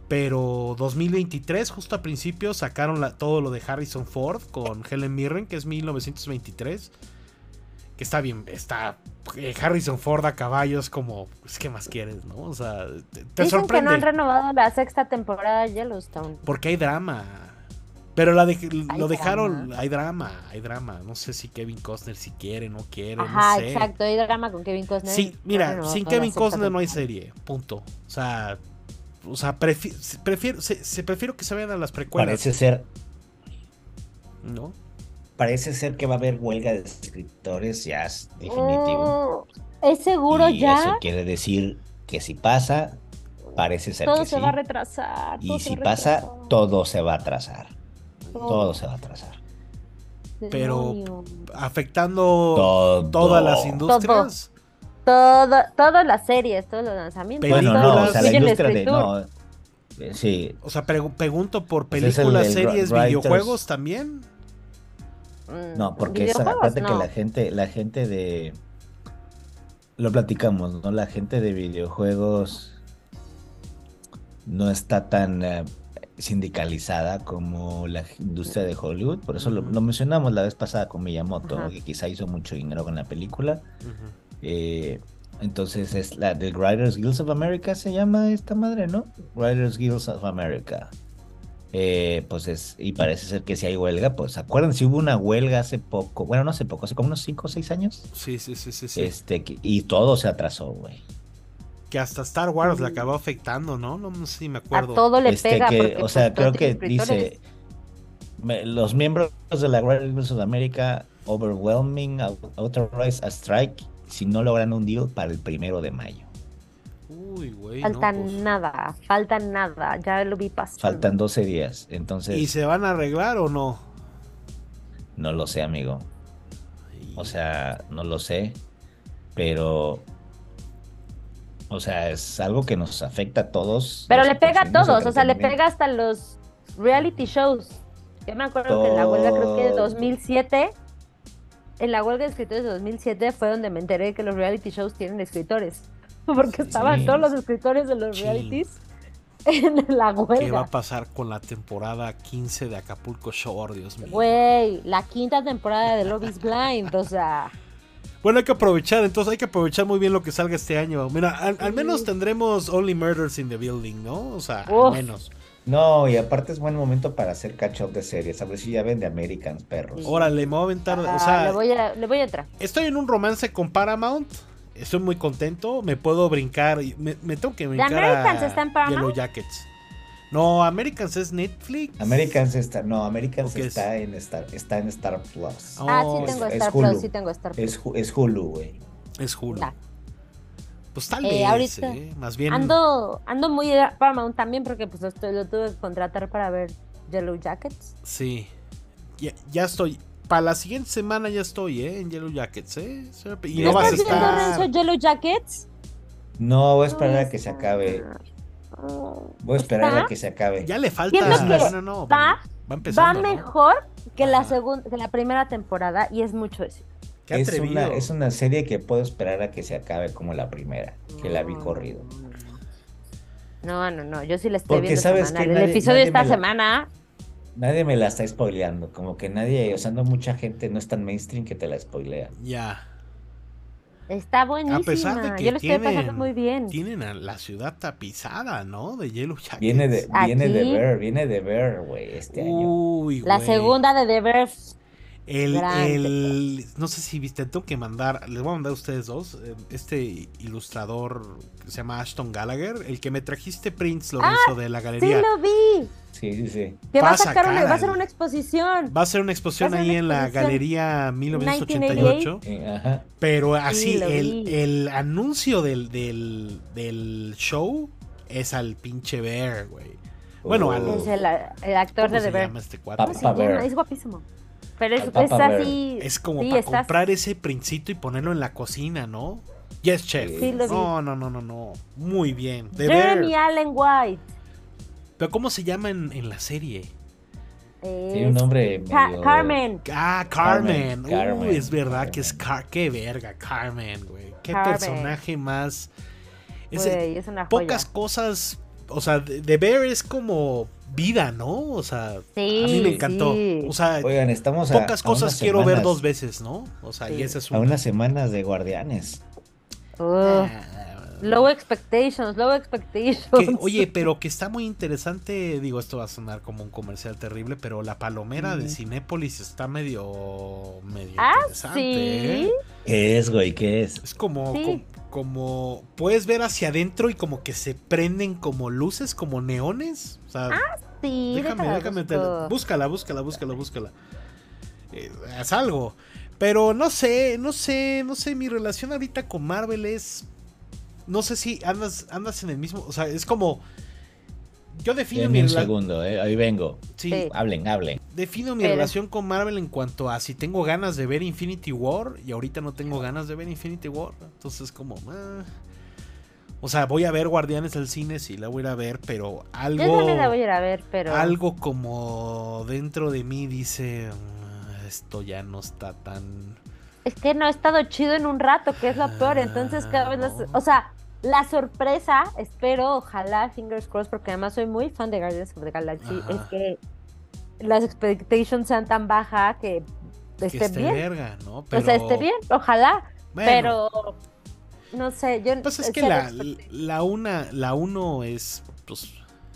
Pero 2023, justo a principio, sacaron la- todo lo de Harrison Ford con Helen Mirren, que es 1923. Que está bien, está eh, Harrison Ford a caballo, es como, pues, ¿qué más quieres, no? O sea, te, te Dicen sorprende. que no han renovado la sexta temporada de Yellowstone. Porque hay drama. Pero la de- lo dejaron, drama. hay drama, hay drama. No sé si Kevin Costner si quiere, no quiere, Ajá, no sé. exacto. Hay drama con Kevin Costner. Sí, mira, sin Kevin Costner no hay serie, punto. O sea, o sea, prefi- se- prefiero, se, se- prefiero que se vayan a las precuelas, Parece ser, ¿no? Parece ser que va a haber huelga de escritores, ya es definitivo. Mm, ¿Es seguro y ya? eso quiere decir que si pasa, parece ser Todo que se sí. va a retrasar. Y si pasa, retrasar. todo se va a atrasar. Todo se va a atrasar. pero-. Afectando Todo. todas las industrias. Todo, todas las series, todos los lanzamientos. Películas. Bueno, no, o sea, la industria de. No, eh, sí, O sea, pregu- pregunto por Pues es el películas, series, videojuegos también. Mm, no, porque esa, que la gente, la gente de. Lo platicamos, ¿no? La gente de videojuegos no está tan eh, sindicalizada como la industria de Hollywood. Por eso lo, mencionamos la vez pasada con Miyamoto, que quizá hizo mucho dinero con la película. Eh, entonces es la del Writers Guilds of America, se llama esta madre, ¿no? Writers Guilds of America. Eh, pues es, y parece ser que si hay huelga, pues acuerdan si hubo una huelga hace poco, bueno, no hace poco, hace como unos 5 o 6 años, Sí, sí, sí, sí, sí. este, que- y todo se atrasó, güey. Que hasta Star Wars le acabó afectando, ¿no? No, sé si me A acuerdo. todo le Este, pega. que, o pues, sea, todo creo que dice, me- los miembros de la Guilds of America overwhelming, au- authorize a strike si no logran un deal para el primero de mayo. Uy, güey. Falta no, pues. nada, falta nada. Ya lo vi pasar. Faltan 12 días, entonces... ¿Y se van a arreglar o no? No lo sé, amigo. O sea, no lo sé. Pero. O sea, es algo que nos afecta a todos. Pero le pega a todos, o sea, le pega hasta los reality shows. Yo me acuerdo que en la huelga, creo que de Todo. 2007, en la huelga de escritores de 2007 fue donde me enteré que los reality shows tienen escritores. Porque estaban Sí. todos los escritores de los Sí. realities en la ¿Qué va huelga. a pasar con la temporada 15 de Acapulco Shore, Dios mío? Güey, la quinta temporada de Love is Blind, o sea, Bueno, hay que aprovechar, entonces hay que aprovechar muy bien lo que salga este año. Mira, al, menos tendremos Only Murders in the Building, ¿no? O sea, al menos. No, y aparte es buen momento para hacer catch up de series. A ver si ya ven de Americans, perros. Órale, me voy a aventar. ah, o sea, le, voy a, le voy a entrar. estoy en un romance con Paramount. Estoy muy contento. Me puedo brincar. Me, me tengo que brincar. Americans a está en Paramount? Yellow Jackets. No, Americans es Netflix. Americans está, no, Americans está en Star, está en Star Plus. Oh, ah, sí tengo es Star Hulu. Plus, sí tengo Star Plus. Es, Hu- es Hulu, güey. Es Hulu. Ya. Pues tal Eh, vez, ahorita eh, Más bien. Ando, ando muy Paramount también porque pues estoy- lo tuve que contratar para ver Yellow Jackets. Sí. Ya, ya estoy. Para la siguiente semana ya estoy, ¿eh? En Yellow Jackets, ¿eh? Y ¿Ya no vas a ¿Estás viendo, estar. Renzo, Yellow Jackets? No, voy a esperar a que se acabe. Voy a esperar está- a que se acabe. Ya le falta. Que no, no, no. va- Va, va Va empezando. ¿no? mejor que la segunda, que la primera temporada y es mucho decir. Qué Es una, es una serie que puedo esperar a que se acabe como la primera, que la vi corrido. No, no, no, yo sí la estoy Porque viendo sabes semanal. que El nadie- episodio nadie esta semana, Nadie me la está spoileando, como que nadie, o sea, no mucha gente no es tan mainstream que te la spoilea. Ya. está buenísima. A pesar de que yo lo estoy pasando tienen, muy bien. tienen a la ciudad tapizada, ¿no? De Yellow Jackets. Viene de, viene de ver, viene de ver, güey, este año. Uy, La güey. segunda de The. El, el- no sé si viste, tengo que mandar, les voy a mandar a ustedes dos, eh, este ilustrador que se llama Ashton Gallagher, el que me trajiste Prince Lorenzo de la Sí galería. lo vi. Sí, sí, sí. Que va a sacar una, va a ser una exposición. Va a ser una exposición ser ahí una en la galería 1988. Eh, ajá. Pero así, lo el, el anuncio del, del, del show es al pinche Bear, güey. Bueno, al- Uh, Es el, el actor ¿Cómo de The Bear. llama este? ¿Cómo se llama? Bear. Es guapísimo. Pero es, así. Es como sí, para estás- comprar ese princito y ponerlo en la cocina, ¿no? Yes, chef. Sí, lo vi. no, no, no, no, no. Muy bien. The Jeremy Bear. Allen White. Pero ¿cómo se llama en, en la serie? Tiene un nombre medio... Carmen. Ah, Carmen. Carmen, Carmen, Uy, es verdad que es Carmen. Car qué verga, Carmen, güey. Qué Carmen. personaje más. Es de- Güey, es una joya. pocas cosas. O sea, The Bear es como vida, ¿no? O sea, Sí, a mí me encantó. sí. O sea, Oigan, estamos a, pocas a cosas unas quiero ver semanas- dos veces, ¿no? O sea, y Sí. ese es A un. unas semanas de Guardianes. Ugh. Low expectations, low expectations. Que, oye, pero que está muy interesante, digo, esto va a sonar como un comercial terrible, pero la palomera de. Cinépolis está medio, medio ah, interesante. sí. ¿eh? ¿Qué es, güey? ¿Qué es? Es como, Sí. como, puedes ver hacia adentro y como que se prenden como luces, como neones. O sea, Sí, déjame, déjame, te- búscala, búscala, búscala, búscala. Eh, haz algo. Pero no sé, no sé, no sé, mi relación ahorita con Marvel es... No sé si andas, andas en el mismo... O sea, es como... Yo defino mi Denme un relación... segundo, eh. Ahí vengo. Sí, Sí. Hablen, hablen. defino mi Pero- relación con Marvel en cuanto a si tengo ganas de ver Infinity War y ahorita no tengo ganas de ver Infinity War. Entonces como... ah. O sea, voy a ver Guardianes del Cine, sí, la voy a ir a ver, pero algo... Yo también la voy a ir a ver, pero. Algo como dentro de mí dice, "Mm, esto ya no está tan... Es que no ha estado chido en un rato, que es lo peor. Entonces, cada vez. las-. O sea, la sorpresa, espero, ojalá, fingers crossed, porque además soy muy fan de Guardians of the Galaxy, Ajá. es que las expectations sean tan bajas que que esté bien. verga, ¿no? O sea, esté bien, ojalá. Bueno, Pero. No sé, yo. Pues es que la, la una, la uno es, pues,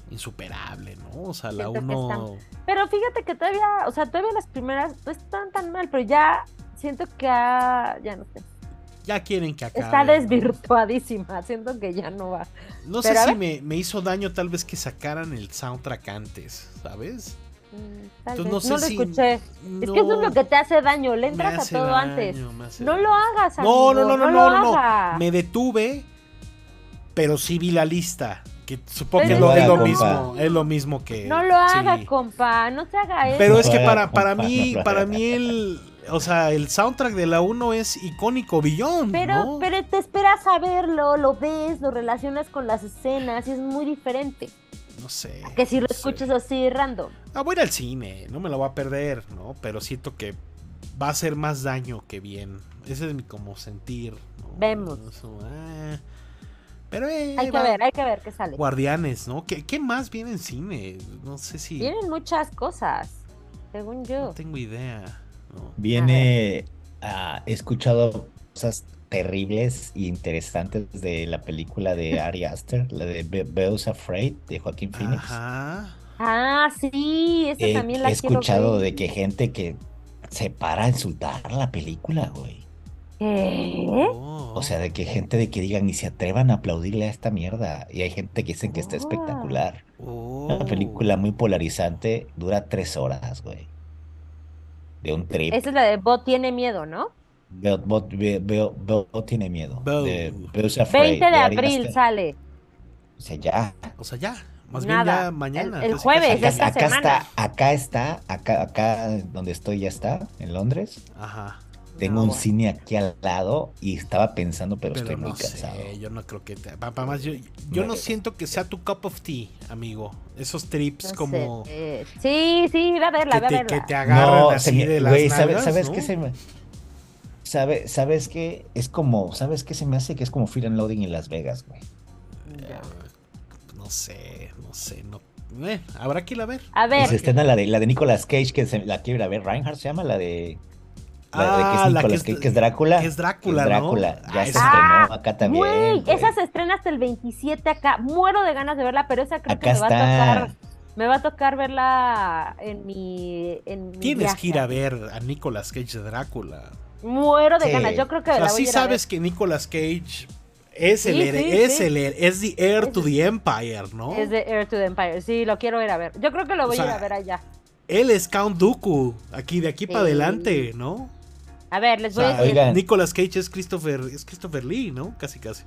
insuperable, ¿no? O sea, la Siento uno... Pero fíjate que todavía, o sea, todavía las primeras no están tan mal, pero ya siento que ha- ya no sé. Ya quieren que acabe. Está ¿no? desvirtuadísima, siento que ya no va. No sé Pero si me, me hizo daño tal vez que sacaran el soundtrack antes, ¿sabes? Mm, tal Entonces, vez. no sé no lo si- escuché. Es que eso es lo que te hace daño, le Me entras a todo daño, antes. me hace No daño. lo hagas, No, amigo, no, no, no, no, no, no. hagas. Me detuve, pero sí vi la lista. Que supongo que no es lo mismo, es lo mismo que. No lo hagas, sí. compa, no se haga eso. Pero es que para, para mí, para mí el. O sea, el soundtrack de la 1 es icónico, billón. Pero, ¿no? pero te esperas a verlo, lo ves, lo relacionas con las escenas y es muy diferente. No sé. Que si lo no sé. escuchas así random. Ah, voy a ir al cine, no me lo voy a perder, ¿no? Pero siento que va a hacer más daño que bien. Ese es mi como sentir. ¿no? Vemos. Eso, ah. Pero eh, Hay que va- ver, hay que ver qué sale. Guardianes, ¿no? ¿Qué, qué más viene en cine? No sé si. Tienen muchas cosas, según No yo. tengo idea. Viene, ah, he escuchado cosas terribles e interesantes de la película de Ari Aster, la de Be- Beos Afraid de Joaquín Phoenix. Ajá. Ah, sí, esa Eh, también la he escuchado ver. de que gente que se para a insultar la película, güey. ¿Qué? Oh. O sea, de que gente de que digan y se atrevan a aplaudirle a esta mierda. Y hay gente que dicen que está Oh. espectacular. Oh. Una película muy polarizante, dura tres horas, güey. De un trip. Esa es la de Bot tiene miedo, ¿no? Veo, veo- veo- veo- veo tiene miedo. Veo. De Beos Afraid, 20 de abril sale. O sea, ya. O sea, ya. Más Nada. bien ya mañana. El- jueves. Acá, esta acá semana. está, acá está, acá, acá donde estoy ya está, en Londres. Ajá. Tengo No, un bueno. cine aquí al lado y estaba pensando, pero, Pero estoy muy no cansado. sé, yo no creo que te... pa- pa- más, yo, yo no No. siento que sea tu cup of tea, amigo. Esos trips No como sé, sí, sí, ve a verla, ve a verla. que te agarran No, así se me- de las güey, ¿sabes, nalgas, sabes ¿no? qué se me... Sabe, ¿Sabes qué? Es como, ¿sabes qué se me hace? Que es como Fear and Loading en Las Vegas, güey. No sé, no sé, no... eh, habrá que ir a ver. A Y ver, se estrena la de, la de Nicolas Cage, que se- la quiero ir a ver. Reinhardt se llama, la de... La de que Ah, es la Nicolas que es- Cage, que es Drácula. que es Drácula, Que es ¿no? Drácula. Ya Ah, se esa- estrenó acá también. güey, esa se estrena hasta el 27 acá. Muero de ganas de verla, pero esa creo Acá que me va está. a tocar. Me va a tocar verla en mi. En mi Tienes viaje. que ir a ver a Nicolas Cage de Drácula. Muero de Sí. ganas. Yo creo que O sea, la voy sí a ir a ver. sabes que Nicolas Cage es el Sí, es sí. el es the heir Es- to the empire, ¿no? Es de Air to the Empire. Sí, lo quiero ir a ver. Yo creo que lo voy O a ir sea, a ver allá. Él es Count Dooku, aquí de aquí Sí. para adelante, ¿no? A ver, les O voy sea, a decir. Oigan. Nicolas Cage es Christopher, es Christopher Lee, ¿no? Casi casi,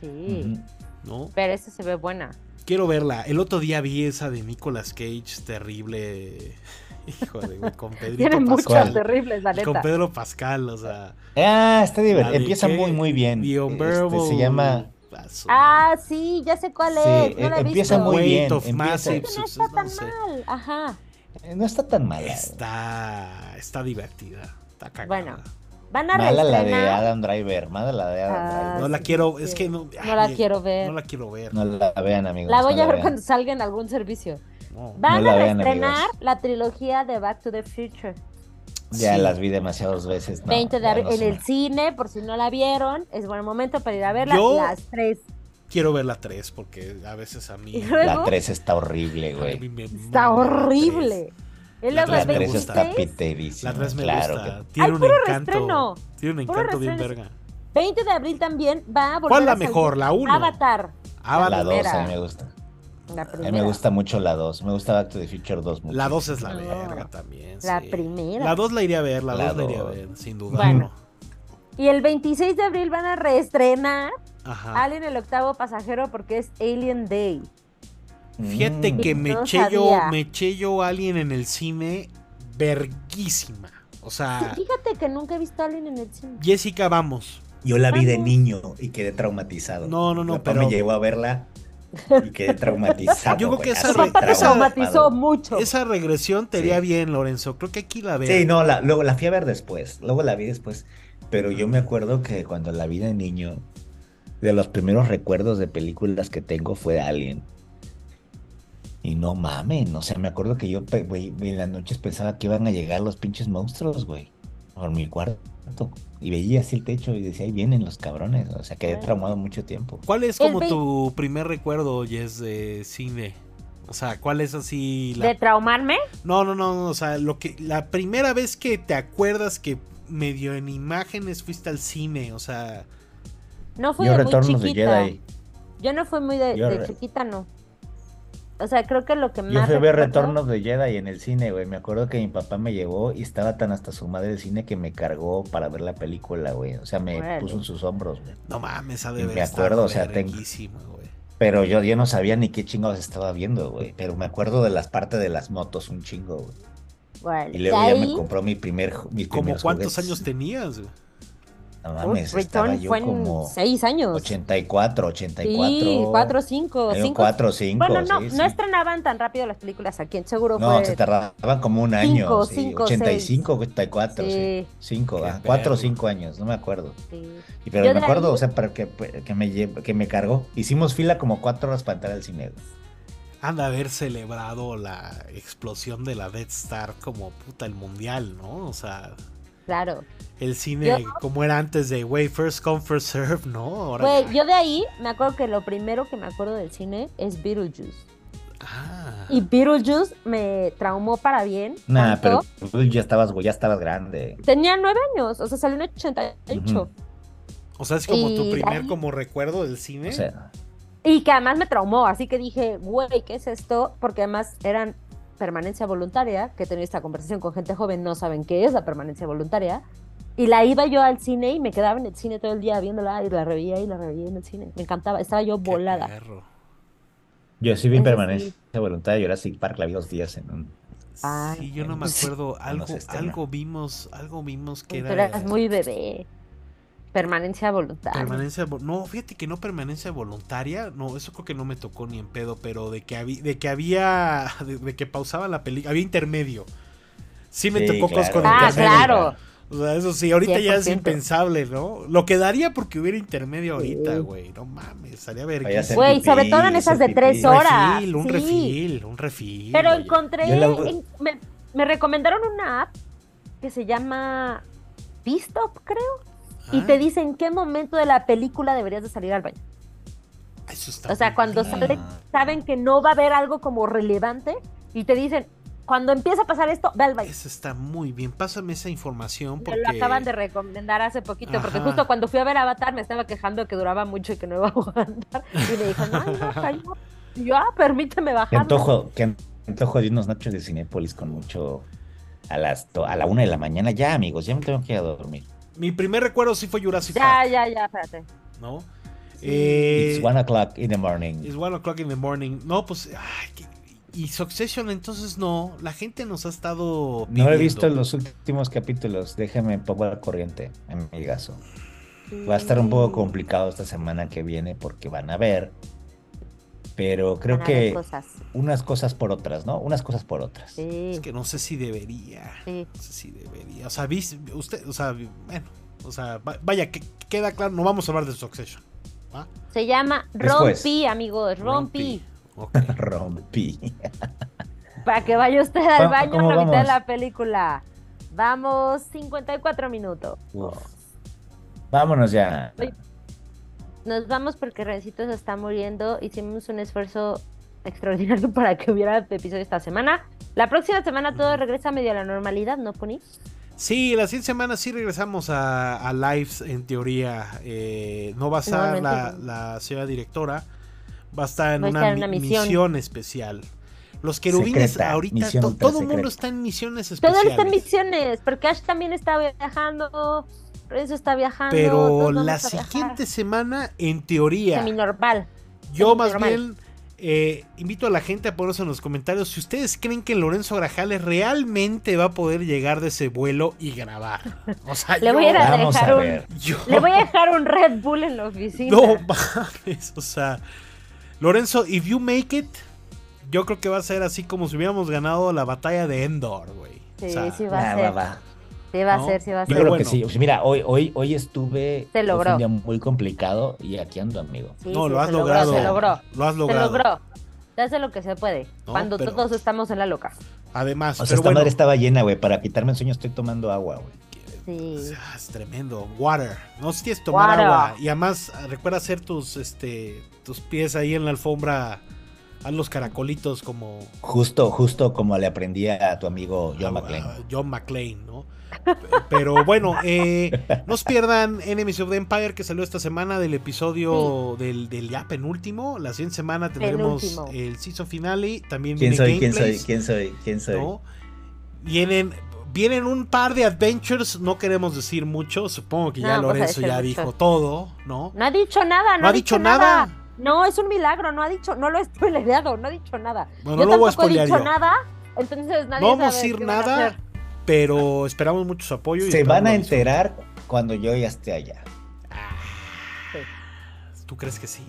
Sí. ¿no? pero esa se ve buena. Quiero verla. El otro día vi esa de Nicolas Cage terrible. Hijo de güey, con Pedrito Tienen muchas terribles, la Con. Pedro Pascal, o sea. Ah, está la divertido. Empieza qué? muy, muy bien. The Este, se llama... Paso. Ah, sí, ya sé cuál Sí, es. No la he eh, empieza visto. muy Weight bien, of empieza- Massive no está tan no sé. mal. Ajá. Eh, No está tan mala. Está, está divertida. Está cagada. Bueno, Van a Mala la de reestrenar. Adam Driver. Mala la de Adam Ah, Driver. No la quiero, sí. es que no. No la quiero ver. No la quiero ver. No la vean, amigos. La voy no a ver vean. cuando salga en algún servicio. No. Van la a reestrenar la trilogía de Back to the Future. Ya Sí. las vi demasiadas veces. no, 20 de abril no en el cine, por si no la vieron. Es buen momento para ir a verla. Yo- Las tres. Quiero ver la 3 porque a veces a mí. La 3 está horrible, güey. Está horrible. Y La luego La el tres me 3 gusta. está 26, piterísima. La 3 me claro gusta. que- Tiene Ay, un puro encanto. Tiene un Puro encanto bien verga. 20 de abril también va a volver ¿Cuál la a mejor? ¿La uno? Avatar. Avatar. La 2 primera. a mí me gusta. La A mí primera. me gusta mucho la 2. Me gusta Back to the Future 2 mucho. La 2 es la No. verga también. La sí. primera. La 2 la iría a ver, la La 2 la iría a ver, sin duda. Bueno. Y el 26 de abril van a reestrenar Ajá. Alien el octavo pasajero porque es Alien Day. Fíjate Mm. que me eché yo, me eché yo a alguien en el cine verguísima. O sea, Fíjate que nunca he visto a Alien en el cine. Jessica, vamos. Yo la vi de niño y quedé traumatizado. No, no, no, Mi papá pero- me llevó a verla y quedé traumatizado. Yo creo que esa re- traumatizó mucho. Esa regresión te haría Sí. bien, Lorenzo. Creo que aquí la veo. Sí, no, la, luego la fui a ver después. Luego la vi después. Pero yo me acuerdo que cuando la vi de niño, de los primeros recuerdos de películas que tengo fue Alien. Y no mamen, o sea, me acuerdo que yo, güey, en las noches pensaba que iban a llegar los pinches monstruos, güey, por mi cuarto. Y veía así el techo y decía, ahí vienen los cabrones. O sea, quedé traumado mucho tiempo. ¿Cuál es como tu primer recuerdo, Jess, de cine? O sea, ¿cuál es así la... ¿De traumarme? No, no, no, no, o sea, lo que la primera vez que te acuerdas que medio en imágenes fuiste al cine, o sea, No fui Yo de muy de chiquita. Jedi. Yo no fui muy de, Yo de re- chiquita, no. O sea, creo que lo que más Yo fui a ver Retornos de Jedi en el cine, güey. Me acuerdo que mi papá me llevó y estaba tan hasta su madre del cine que me cargó para ver la película, güey. O sea, me Órale. puso en sus hombros, güey. no mames, Y haber me acuerdo, o sea, tengo-. Pero yo, yo no sabía ni qué chingados estaba viendo, güey. Pero me acuerdo de las partes de las motos un chingo, güey. Bueno, Y luego ya ahí, me compró mi primer, mis ¿Cómo primeros cuántos juguetes. años tenías? güey? No Uy, mames, estaba Return yo fue en como seis años. 84, 84. Sí, cuatro, cinco, Digo, cinco. cuatro, cinco, Bueno, no, sí, no sí. estrenaban tan rápido las películas aquí, seguro No, fue. se tardaban como un año. Cinco, sí, cinco, 85, 84, sí. Sí. 5, Qué 4 o perro. 5 años, no me acuerdo. Sí. Y pero Yo me acuerdo, ahí- o sea, para que, que, me, que me cargó. Hicimos fila como 4 horas para entrar al cine. Han de haber celebrado la explosión de la Death Star como puta el mundial, ¿no? O sea, Claro. El cine Yo- como era antes de, güey, first come, first serve, ¿no? Ahora Güey, yo de ahí me acuerdo que lo primero que me acuerdo del cine es Beetlejuice. Ah, Y Beetlejuice me traumó para bien. Nah, tanto- pero ya estabas, güey, ya estabas grande. Tenía nueve años, o sea, salió en 88. Ujú. o sea, es como tu y primer ahí- como recuerdo del cine. O sea, Y que además me traumó, así que dije, güey, ¿qué es esto? Porque además eran permanencia voluntaria, que he tenido esta conversación con gente joven, no saben qué es la permanencia voluntaria. Y la iba yo al cine y me quedaba en el cine todo el día viéndola y la reveía y la reveía en el cine. Me encantaba, estaba yo Qué volada. perro. yo sí vi Ese permanencia sí. voluntaria de Jurassic Park, la vi dos días en un. Ay, sí, yo no me sí. acuerdo. Algo, vimos, algo vimos que era. eras muy bebé. Permanencia voluntaria. Permanencia no, fíjate que no permanencia voluntaria, no, eso creo que no me tocó ni en pedo, pero de que había, de que había, de, de que pausaba la película, había intermedio. Sí me Sí, tocó cosas con claro. Ah, intermedio. claro. O sea, eso sí, ahorita ya es 100%. impensable, ¿no? Lo que daría porque hubiera intermedio ahorita, Sí. güey. No mames, estaría ver. Vaya a ser Güey, sobre todo en esas de tres horas. refil, un sí. refil, un refil. Pero oye. encontré, Yo la- en- me, me recomendaron una app que se llama Pistop, creo, y Ah, te dice en qué momento de la película deberías de salir al baño. eso está O sea, cuando sale, saben que no va a haber algo como relevante y te dicen, cuando empieza a pasar esto, ve al baño. Eso está muy bien. Pásame esa información Me porque. lo acaban de recomendar hace poquito, porque justo cuando fui a ver Avatar me estaba quejando que duraba mucho y que no iba a aguantar. Y me dijo, no, no, calla". Y yo, ah, permíteme Qué bajar. antojo, qué antojo de unos nachos de Cinépolis con mucho. A, las to- a la una de la mañana. Ya, amigos, ya me tengo que ir a dormir. Mi primer recuerdo sí fue Jurassic Ya, Park, ya, ya, espérate. ¿no? Eh, It's one o'clock in the morning. It's one o'clock in the morning. No, pues. ay, que- y Succession, entonces no. La gente nos ha estado. No he visto los últimos capítulos. Déjame pongo al corriente, amigazo. Va a estar un poco complicado esta semana que viene porque van a ver. Pero creo que cosas. unas cosas por otras, ¿no? Unas cosas por otras. Sí, Es que no sé si debería. sí. No sé si debería. O sea, vis- usted, o sea, bueno. O sea, va- vaya, que queda claro, no vamos a hablar de Succession. ¿va? Se llama Después. Rompi, amigos, Rompi. Ok. Rompí. Para que vaya usted al ¿Cómo- baño a la mitad de vamos? la película. Vamos, 54 minutos. Uf. Vámonos ya. Nos vamos porque Rencito se está muriendo. Hicimos un esfuerzo extraordinario para que hubiera episodio esta semana. La próxima semana todo regresa medio a la normalidad, ¿no, Pony? Sí, la siguiente semana sí regresamos a, a lives en teoría. Eh, no va a estar la, la señora directora. Va a estar en a una, estar en mi- una misión. misión. especial. Los querubines Secreta, ahorita, to- todo el mundo está en misiones Todo especiales. está en misiones, porque Ash también está viajando. Renzo está viajando. Pero la siguiente semana, en teoría, Semi-normal. yo más normal. bien eh, invito a la gente a ponerse en los comentarios si ustedes creen que Lorenzo Grajales realmente va a poder llegar de ese vuelo y grabar. O sea, Le yo, voy a dejar a un- ver. yo- Le voy a dejar un Red Bull en la oficina. No mames, o sea, Lorenzo, if you make it, yo creo que va a ser así como si hubiéramos ganado la batalla de Endor, güey. Sí, O sea, sí va a Va, ser. va, va. Sí va ¿no? a ser, sí va a Yo ser. creo bueno. que sí. O sea, mira, hoy, hoy, hoy estuve. Se logró. Fue un día muy complicado y aquí ando, amigo. Sí, no, sí, lo has se logrado. Se logró. Lo has Se logrado. logró. Se hace lo que se puede. No, cuando pero- todos estamos en la loca. Además, O sea, pero esta bueno, madre estaba llena, güey. Para quitarme el sueño estoy tomando agua, güey. Sí. ah, es tremendo. Water. No si tienes que tomar Water. agua. Y además, ah, recuerda hacer tus, este, tus pies ahí en la alfombra. Haz los caracolitos como Justo, justo como le aprendí a tu amigo John a- McClane. a John McClane, ¿no? Pero bueno, eh, no se pierdan Enemies of the Empire que salió esta semana del episodio del, del ya penúltimo. La siguiente semana tendremos Penúltimo. el season finale. También ¿Quién viene soy? ¿Quién soy? gameplays, ¿Quién soy? ¿Quién soy? ¿no? Vienen, vienen un par de adventures. No queremos decir mucho. Supongo que ya No, Lorenzo ya mucho. dijo todo, ¿no? No ha dicho nada, no, ¿No ha dicho nada? No, es un milagro, no ha dicho, no lo he spoileado, no ha dicho nada. Bueno, yo no lo voy a tampoco he dicho yo. nada, entonces nadie No vamos a decir nada, pero esperamos mucho su apoyo. y Se van a enterar cuando yo ya esté allá. Sí. ¿Tú crees que sí?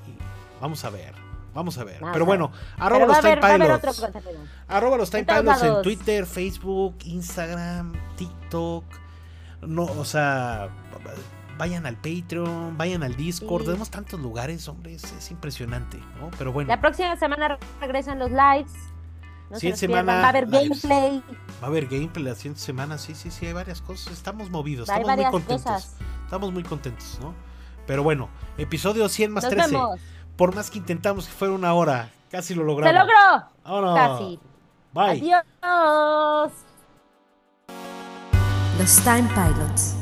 Vamos a ver. Vamos a ver. Pero bueno, arroba los Time Pilots. Arroba los Time Pilots en. Twitter, Facebook, Instagram, TikTok. No, o sea, vayan al Patreon, vayan al Discord. Sí. Tenemos tantos lugares, hombre, es, es impresionante, ¿no? Pero bueno, La próxima semana regresan los lives. No se Siguiente semana, Va a haber lives. gameplay. va a haber gameplay la siguiente semana. Sí, sí, sí, hay varias cosas. Estamos movidos, Hay estamos muy contentos. cosas. Estamos muy contentos, ¿no? Pero bueno, episodio 100 más Nos 13. vemos. Por más que intentamos que fuera una hora, casi lo ¡Se logramos. logró! Vámonos. Casi. Bye. Adiós. Los Time Pilots.